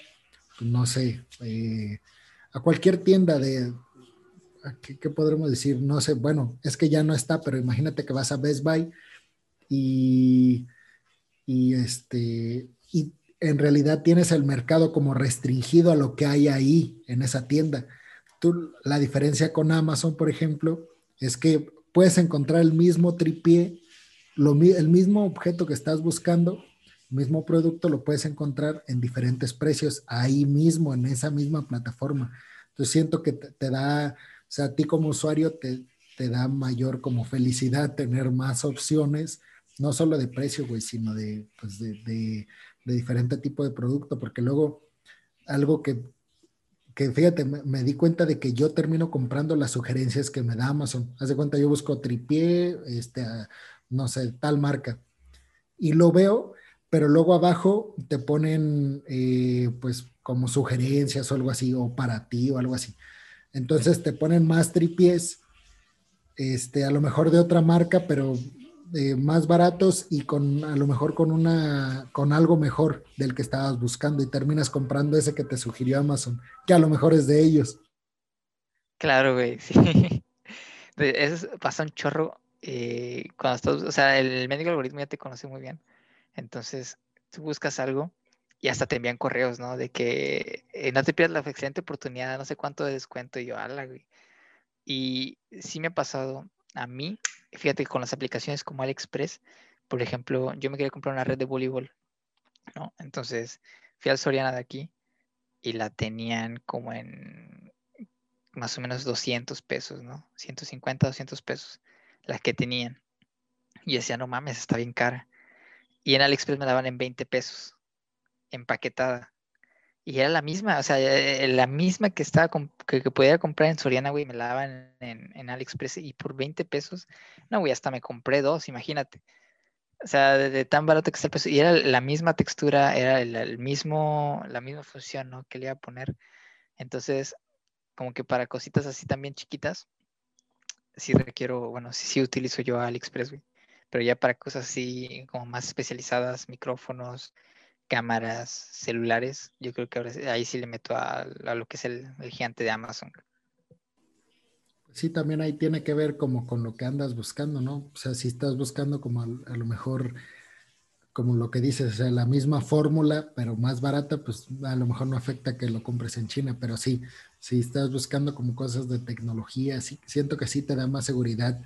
pues, no sé, eh, a cualquier tienda de, ¿qué, ¿qué, podremos decir? No sé, bueno, es que ya no está, pero imagínate que vas a Best Buy y, y este, y en realidad tienes el mercado como restringido a lo que hay ahí en esa tienda. Tú, la diferencia con Amazon, por ejemplo, es que puedes encontrar el mismo tripié, el mismo objeto que estás buscando, el mismo producto lo puedes encontrar en diferentes precios ahí mismo, en esa misma plataforma. Entonces siento que te, da, o sea, a ti como usuario te, te da mayor como felicidad tener más opciones, no solo de precio, güey, sino de, pues de de diferente tipo de producto, porque luego algo que, que fíjate, me, di cuenta de que yo termino comprando las sugerencias que me da Amazon. Haz de cuenta, yo busco tripié, este, no sé, tal marca, y lo veo, pero luego abajo te ponen, eh, pues, como sugerencias o algo así, o para ti o algo así. Entonces te ponen más tripiés, este, a lo mejor de otra marca, pero más baratos y con a lo mejor con una con algo mejor del que estabas buscando y terminas comprando ese que te sugirió Amazon, que a lo mejor es de ellos. Claro, güey, sí. *laughs* Eso pasa un chorro eh, cuando estás, o sea, el médico algoritmo ya te conoce muy bien. Entonces, tú buscas algo y hasta te envían correos, ¿no? De que eh, no te pierdas la excelente oportunidad, no sé cuánto de descuento. Y yo, ala. Y sí me ha pasado a mí fíjate con las aplicaciones como AliExpress, por ejemplo, yo me quería comprar una red de voleibol, ¿no? Entonces fui al Soriana de aquí y la tenían como en más o menos 200 pesos, ¿no? 150, 200 pesos, las que tenían. Y decía, no mames, está bien cara. Y en AliExpress me daban en 20 pesos, empaquetada. Y era la misma, o sea, eh, la misma que estaba que, podía comprar en Soriana, güey, me la daban en, en, AliExpress y por 20 pesos, no, güey, hasta me compré dos, imagínate. O sea, de, tan barato que está el peso. Y era la misma textura, era el, mismo, la misma función, ¿no? Que le iba a poner. Entonces, como que para cositas así también chiquitas, sí requiero, bueno, sí, sí utilizo yo AliExpress, güey. Pero ya para cosas así como más especializadas, micrófonos, cámaras, celulares, yo creo que ahora ahí sí le meto a, lo que es el, gigante de Amazon. Sí, también ahí tiene que ver como con lo que andas buscando, ¿no? O sea, si estás buscando como a, lo mejor, como lo que dices, la misma fórmula, pero más barata, pues a lo mejor no afecta que lo compres en China, pero sí, si estás buscando como cosas de tecnología, sí, siento que sí te da más seguridad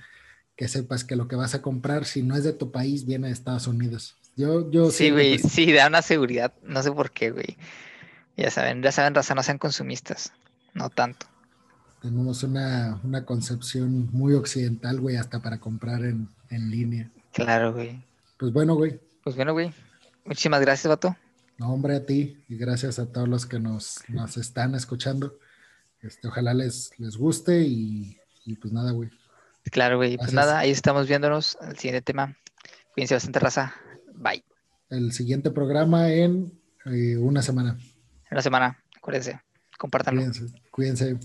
que sepas que lo que vas a comprar, si no es de tu país, viene de Estados Unidos. Yo, yo sí, güey, sí, da una seguridad, no sé por qué, güey. Ya saben, ya saben, raza, no sean consumistas, no tanto. Tenemos una, concepción muy occidental, güey, hasta para comprar en, en línea. Claro, güey. Pues bueno, güey. Pues bueno, güey. Muchísimas gracias, vato. No, hombre, a ti y gracias a todos los que nos, nos están escuchando. Este, ojalá les, les guste y, pues nada, güey. Claro, güey. Pues nada, ahí estamos viéndonos. El siguiente tema. Cuídense bastante, raza. Bye. El siguiente programa en eh, una semana. En una semana, acuérdense. Compártanlo. Cuídense. Cuídense.